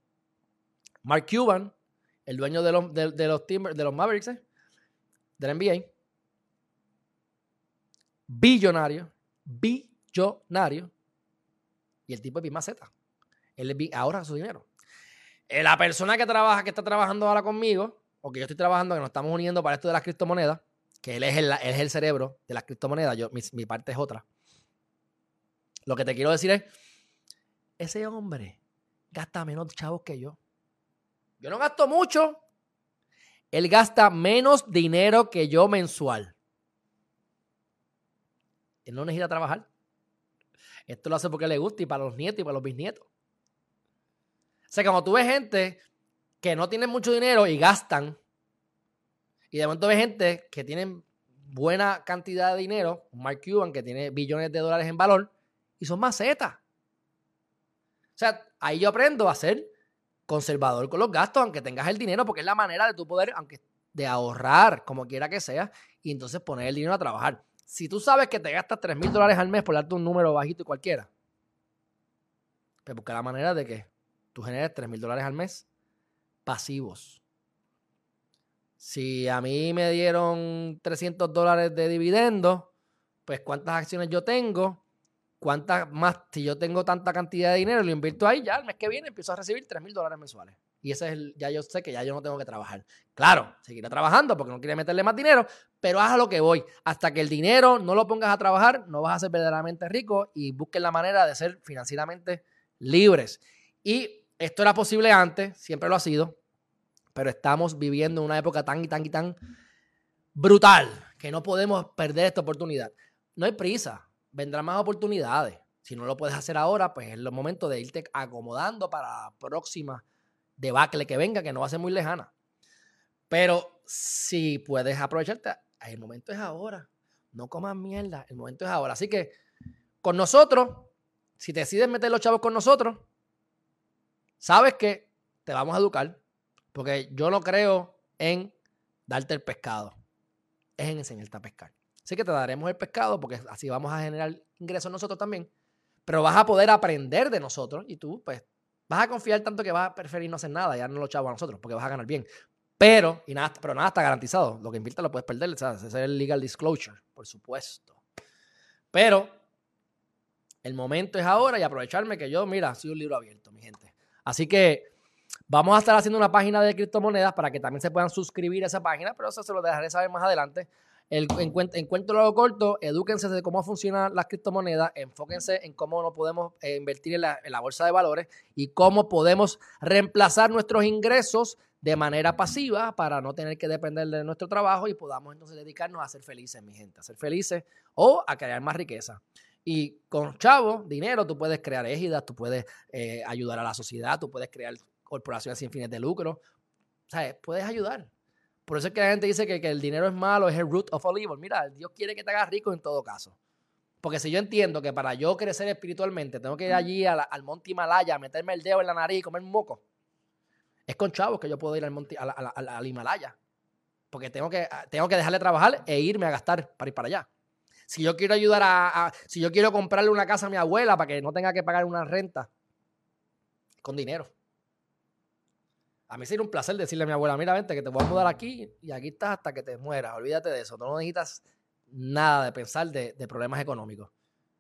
Mark Cuban, el dueño de los, de, los, de los Mavericks, eh, del NBA. Billonario, billonario. Y el tipo es Bimaceta. Él ahorra su dinero. Eh, la persona que trabaja, que está trabajando ahora conmigo, porque yo estoy trabajando, que nos estamos uniendo para esto de las criptomonedas, que él es el, es el cerebro de las criptomonedas, yo, mi, parte es otra. Lo que te quiero decir es, ese hombre gasta menos chavos que yo. Yo no gasto mucho. Él gasta menos dinero que yo mensual. Él no necesita trabajar. Esto lo hace porque le gusta y para los nietos y para los bisnietos. sea, como tú ves gente que no tiene mucho dinero y gastan, y de momento ves gente que tienen buena cantidad de dinero, Mark Cuban que tiene billones de dólares en valor, y son macetas. O sea, ahí yo aprendo a ser conservador con los gastos, aunque tengas el dinero, porque es la manera de tu poder, aunque de ahorrar, como quiera que sea, y entonces poner el dinero a trabajar. Si tú sabes que te gastas 3 mil dólares al mes por darte un número bajito y cualquiera, pues busca la manera de que tú generes 3 mil dólares al mes pasivos. Si a mí me dieron 300 dólares de dividendo, pues cuántas acciones yo tengo, cuántas más, si yo tengo tanta cantidad de dinero, lo invierto ahí, ya el mes que viene empiezo a recibir 3 mil dólares mensuales. Y ese es el, ya yo sé que ya yo no tengo que trabajar. Claro, seguiré trabajando porque no quiere meterle más dinero, pero haz a lo que voy. Hasta que el dinero no lo pongas a trabajar, no vas a ser verdaderamente rico y busquen la manera de ser financieramente libres. Y esto era posible antes, siempre lo ha sido, pero estamos viviendo una época tan y tan y tan brutal que no podemos perder esta oportunidad. No hay prisa, vendrán más oportunidades. Si no lo puedes hacer ahora, pues es el momento de irte acomodando para la próxima debacle que venga, que no va a ser muy lejana. Pero si puedes aprovecharte, el momento es ahora. No comas mierda, el momento es ahora. Así que con nosotros, si decides meter los chavos con nosotros, sabes que te vamos a educar, porque yo no creo en darte el pescado, es en enseñarte a pescar. Así que te daremos el pescado porque así vamos a generar ingresos nosotros también, pero vas a poder aprender de nosotros y tú, pues, vas a confiar tanto que vas a preferir no hacer nada y darnos los chavos a nosotros porque vas a ganar bien. Pero, y nada, pero nada está garantizado. Lo que inviertas lo puedes perder, ¿sabes? Ese es el legal disclosure, por supuesto. Pero el momento es ahora y aprovecharme que yo, mira, soy un libro abierto, mi gente. Así que vamos a estar haciendo una página de criptomonedas para que también se puedan suscribir a esa página, pero eso se lo dejaré saber más adelante. El encuentro lo corto, edúquense de cómo funcionan las criptomonedas, enfóquense en cómo no podemos eh, invertir en la, en la bolsa de valores y cómo podemos reemplazar nuestros ingresos de manera pasiva para no tener que depender de nuestro trabajo y podamos entonces dedicarnos a ser felices, mi gente, a ser felices o a crear más riqueza. Y con chavo, dinero, tú puedes crear égidas, tú puedes eh, ayudar a la sociedad, tú puedes crear corporaciones sin fines de lucro. Sea, puedes ayudar. Por eso es que la gente dice que, que el dinero es malo, es el root of all evil. Mira, Dios quiere que te hagas rico en todo caso. Porque si yo entiendo que para yo crecer espiritualmente tengo que ir allí al monte Himalaya, meterme el dedo en la nariz y comer moco, es con chavos que yo puedo ir al, monte, al, Himalaya. Porque tengo que, tengo que dejarle trabajar e irme a gastar para ir para allá. Si yo quiero ayudar a, Si yo quiero comprarle una casa a mi abuela para que no tenga que pagar una renta, con dinero. A mí sería un placer decirle a mi abuela, mira, vente, que te voy a mudar aquí y aquí estás hasta que te mueras. Olvídate de eso. no necesitas nada de pensar de, de problemas económicos.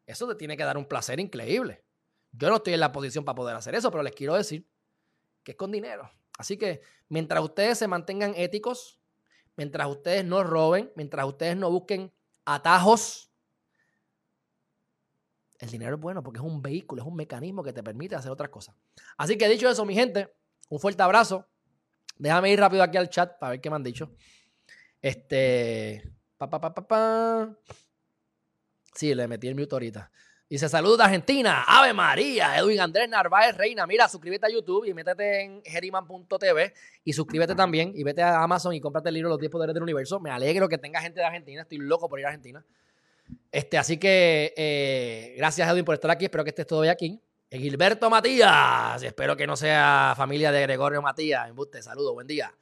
Eso te tiene que dar un placer increíble. Yo no estoy en la posición para poder hacer eso, pero les quiero decir que es con dinero. Así que mientras ustedes se mantengan éticos, mientras ustedes no roben, mientras ustedes no busquen atajos, el dinero es bueno porque es un vehículo, es un mecanismo que te permite hacer otras cosas. Así que dicho eso, mi gente, un fuerte abrazo. Déjame ir rápido aquí al chat para ver qué me han dicho. Este. Pa, pa, pa, pa, pa. Sí, le metí el mute ahorita. Dice, saludos de Argentina, Ave María, Edwin Andrés Narváez Reina. Mira, suscríbete a YouTube y métete en geriman.tv y suscríbete también y vete a Amazon y cómprate el libro Los 10 Poderes del Universo. Me alegro que tenga gente de Argentina, estoy loco por ir a Argentina. Este, así que eh, gracias Edwin por estar aquí, espero que estés todavía aquí. Gilberto Matías, espero que no sea familia de Gregorio Matías. Embuste, saludos, buen día.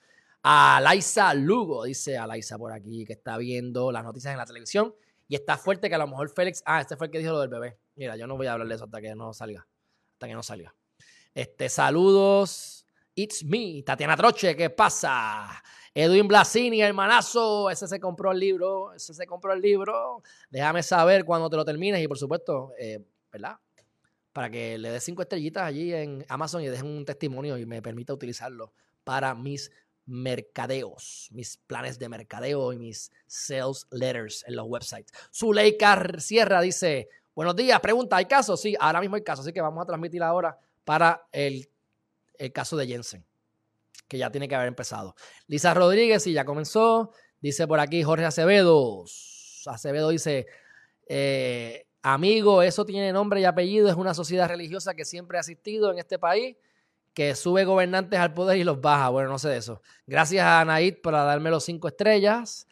A Laisa Lugo, dice a Laisa por aquí, que está viendo las noticias en la televisión y está fuerte que a lo mejor Félix. Ah, este fue el que dijo lo del bebé. Mira, yo no voy a hablar de eso hasta que no salga. Hasta que no salga. Este, saludos. It's me, Tatiana Troche, ¿qué pasa? Edwin Blasini, hermanazo, ese se compró el libro, ese se compró el libro. Déjame saber cuando te lo termines y por supuesto, eh, ¿verdad? Para que le des cinco estrellitas allí en Amazon y dejen un testimonio y me permita utilizarlo para mis mercadeos, mis planes de mercadeo y mis sales letters en los websites. Zuleika Sierra dice, buenos días, pregunta, ¿hay caso? Sí, ahora mismo hay caso, así que vamos a transmitir ahora para el, caso de Jensen, que ya tiene que haber empezado. Lisa Rodríguez, sí, ya comenzó. Dice por aquí Jorge Acevedo. Acevedo dice, eh, amigo, eso tiene nombre y apellido, es una sociedad religiosa que siempre ha existido en este país que sube gobernantes al poder y los baja. Bueno, no sé de eso. Gracias a Anaid por darme los cinco estrellas.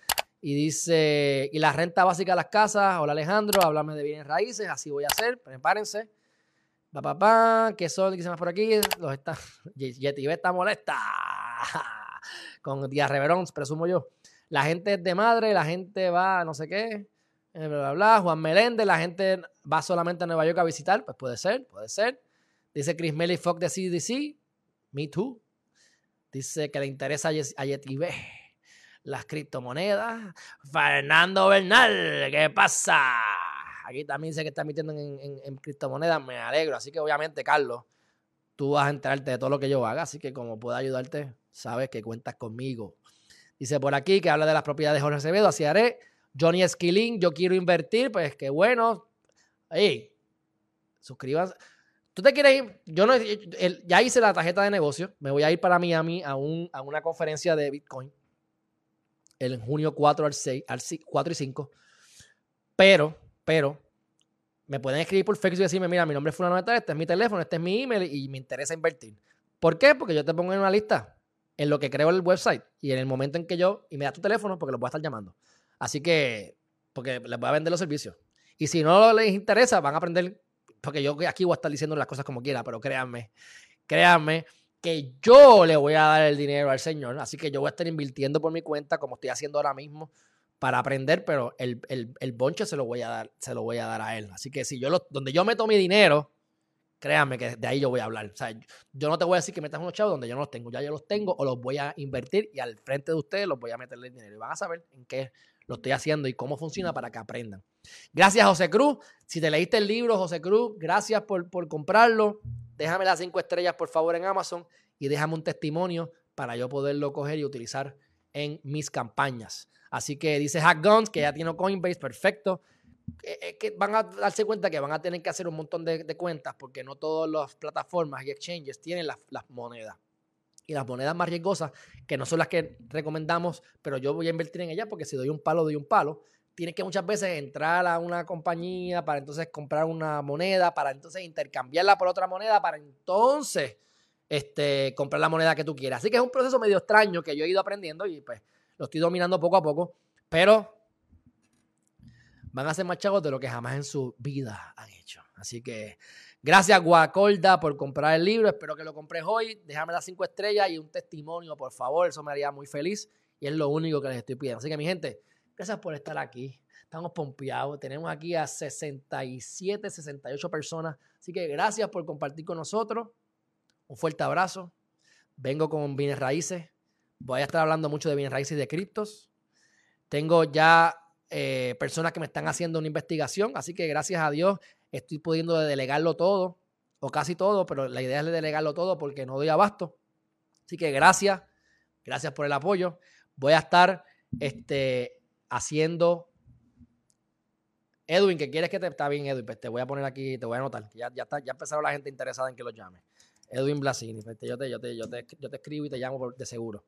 Y dice, y la renta básica de las casas. Hola Alejandro, háblame de bienes raíces, así voy a hacer, prepárense. Pa, pa, pa, ¿qué son? ¿Qué se más por aquí? Los está, Yeti está molesta. Con Díaz Reverón, presumo yo. La gente es de madre, la gente va no sé qué, eh, bla, bla, bla. Juan Meléndez, la gente va solamente a Nueva York a visitar, pues puede ser, puede ser. Dice Chris Melly Fox de CDC, me too. Dice que le interesa a Yeti las criptomonedas. Fernando Bernal, ¿qué pasa? Aquí también dice que está metiendo en, criptomonedas, me alegro. Así que obviamente, Carlos, tú vas a enterarte de todo lo que yo haga, así que como pueda ayudarte, sabes que cuentas conmigo. Dice por aquí que habla de las propiedades de Jorge Acevedo, así haré. Johnny Esquilín, yo quiero invertir, pues qué bueno. Hey, suscríbanse. ¿Tú te quieres ir? Yo no, ya hice la tarjeta de negocio. Me voy a ir para Miami a, un, a una conferencia de Bitcoin en junio 4 al 6, al 4 y 5. Pero, pero, me pueden escribir por Facebook y decirme, mira, mi nombre es Fulano de este es mi teléfono, este es mi email y me interesa invertir. ¿Por qué? Porque yo te pongo en una lista en lo que creo el website y en el momento en que yo, y me das tu teléfono porque lo voy a estar llamando. Así que, porque les voy a vender los servicios. Y si no les interesa, van a aprender, porque yo aquí voy a estar diciendo las cosas como quiera, pero créanme, créanme que yo le voy a dar el dinero al Señor. Así que yo voy a estar invirtiendo por mi cuenta, como estoy haciendo ahora mismo, para aprender, pero el, el, bonche se lo voy a dar, se lo voy a dar a él. Así que si yo lo, donde yo meto mi dinero, créanme que de ahí yo voy a hablar. O sea, yo no te voy a decir que metas unos chavos donde yo no los tengo. Ya yo los tengo o los voy a invertir y al frente de ustedes los voy a meterle el dinero. Y van a saber en qué lo estoy haciendo y cómo funciona para que aprendan. Gracias, José Cruz. Si te leíste el libro, José Cruz, gracias por, por comprarlo. Déjame las cinco estrellas, por favor, en Amazon y déjame un testimonio para yo poderlo coger y utilizar en mis campañas. Así que dice Hack Guns, que ya tiene Coinbase, perfecto. Que, van a darse cuenta que van a tener que hacer un montón de, cuentas porque no todas las plataformas y exchanges tienen las, las monedas y las monedas más riesgosas, que no son las que recomendamos, pero yo voy a invertir en ellas porque si doy un palo, doy un palo. Tienes que muchas veces entrar a una compañía para entonces comprar una moneda, para entonces intercambiarla por otra moneda, para entonces este, comprar la moneda que tú quieras. Así que es un proceso medio extraño que yo he ido aprendiendo y pues lo estoy dominando poco a poco, pero van a ser más chavos de lo que jamás en su vida han hecho. Así que gracias Guacolda por comprar el libro, espero que lo compres hoy, déjame las cinco estrellas y un testimonio, por favor, eso me haría muy feliz y es lo único que les estoy pidiendo. Así que mi gente, gracias por estar aquí. Estamos pompeados. Tenemos aquí a 67, 68 personas. Así que gracias por compartir con nosotros. Un fuerte abrazo. Vengo con bienes raíces. Voy a estar hablando mucho de bienes raíces y de criptos. Tengo ya eh, personas que me están haciendo una investigación, así que gracias a Dios estoy pudiendo delegarlo todo, o casi todo, pero la idea es delegarlo todo porque no doy abasto. Así que gracias, gracias por el apoyo. Voy a estar este, haciendo Edwin, que quieres que te está bien, Edwin, pues te voy a poner aquí, te voy a anotar. Ya, ya, está, ya empezaron la gente interesada en que lo llame. Edwin Blasini. Yo te, yo, te, yo, te, yo te escribo y te llamo de seguro.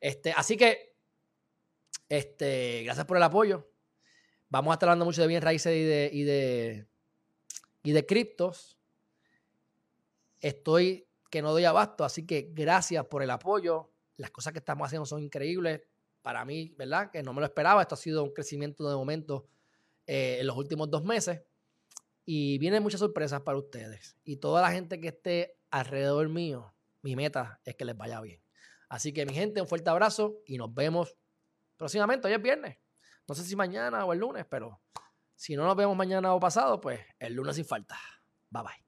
Este, así que, este, gracias por el apoyo. Vamos a estar hablando mucho de bien raíces y de, y de criptos. Estoy que no doy abasto, así que gracias por el apoyo. Las cosas que estamos haciendo son increíbles. Para mí, ¿verdad? Que no me lo esperaba. Esto ha sido un crecimiento de momento eh, en los últimos dos meses. Y vienen muchas sorpresas para ustedes. Y toda la gente que esté alrededor mío, mi meta es que les vaya bien. Así que mi gente, un fuerte abrazo y nos vemos próximamente. Hoy es viernes. No sé si mañana o el lunes, pero si no nos vemos mañana o pasado, pues el lunes sin falta. Bye bye.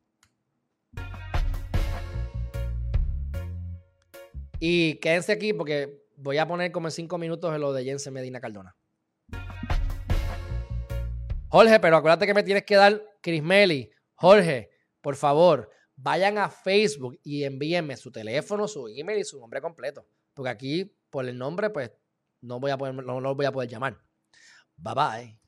Y quédense aquí porque voy a poner como en cinco minutos en lo de Jensen Medina Cardona. Jorge, pero acuérdate que me tienes que dar Chris Meli. Jorge, por favor, vayan a Facebook y envíenme su teléfono, su email y su nombre completo. Porque aquí, por el nombre, pues no voy a poder, no, no voy a poder llamar. Bye bye.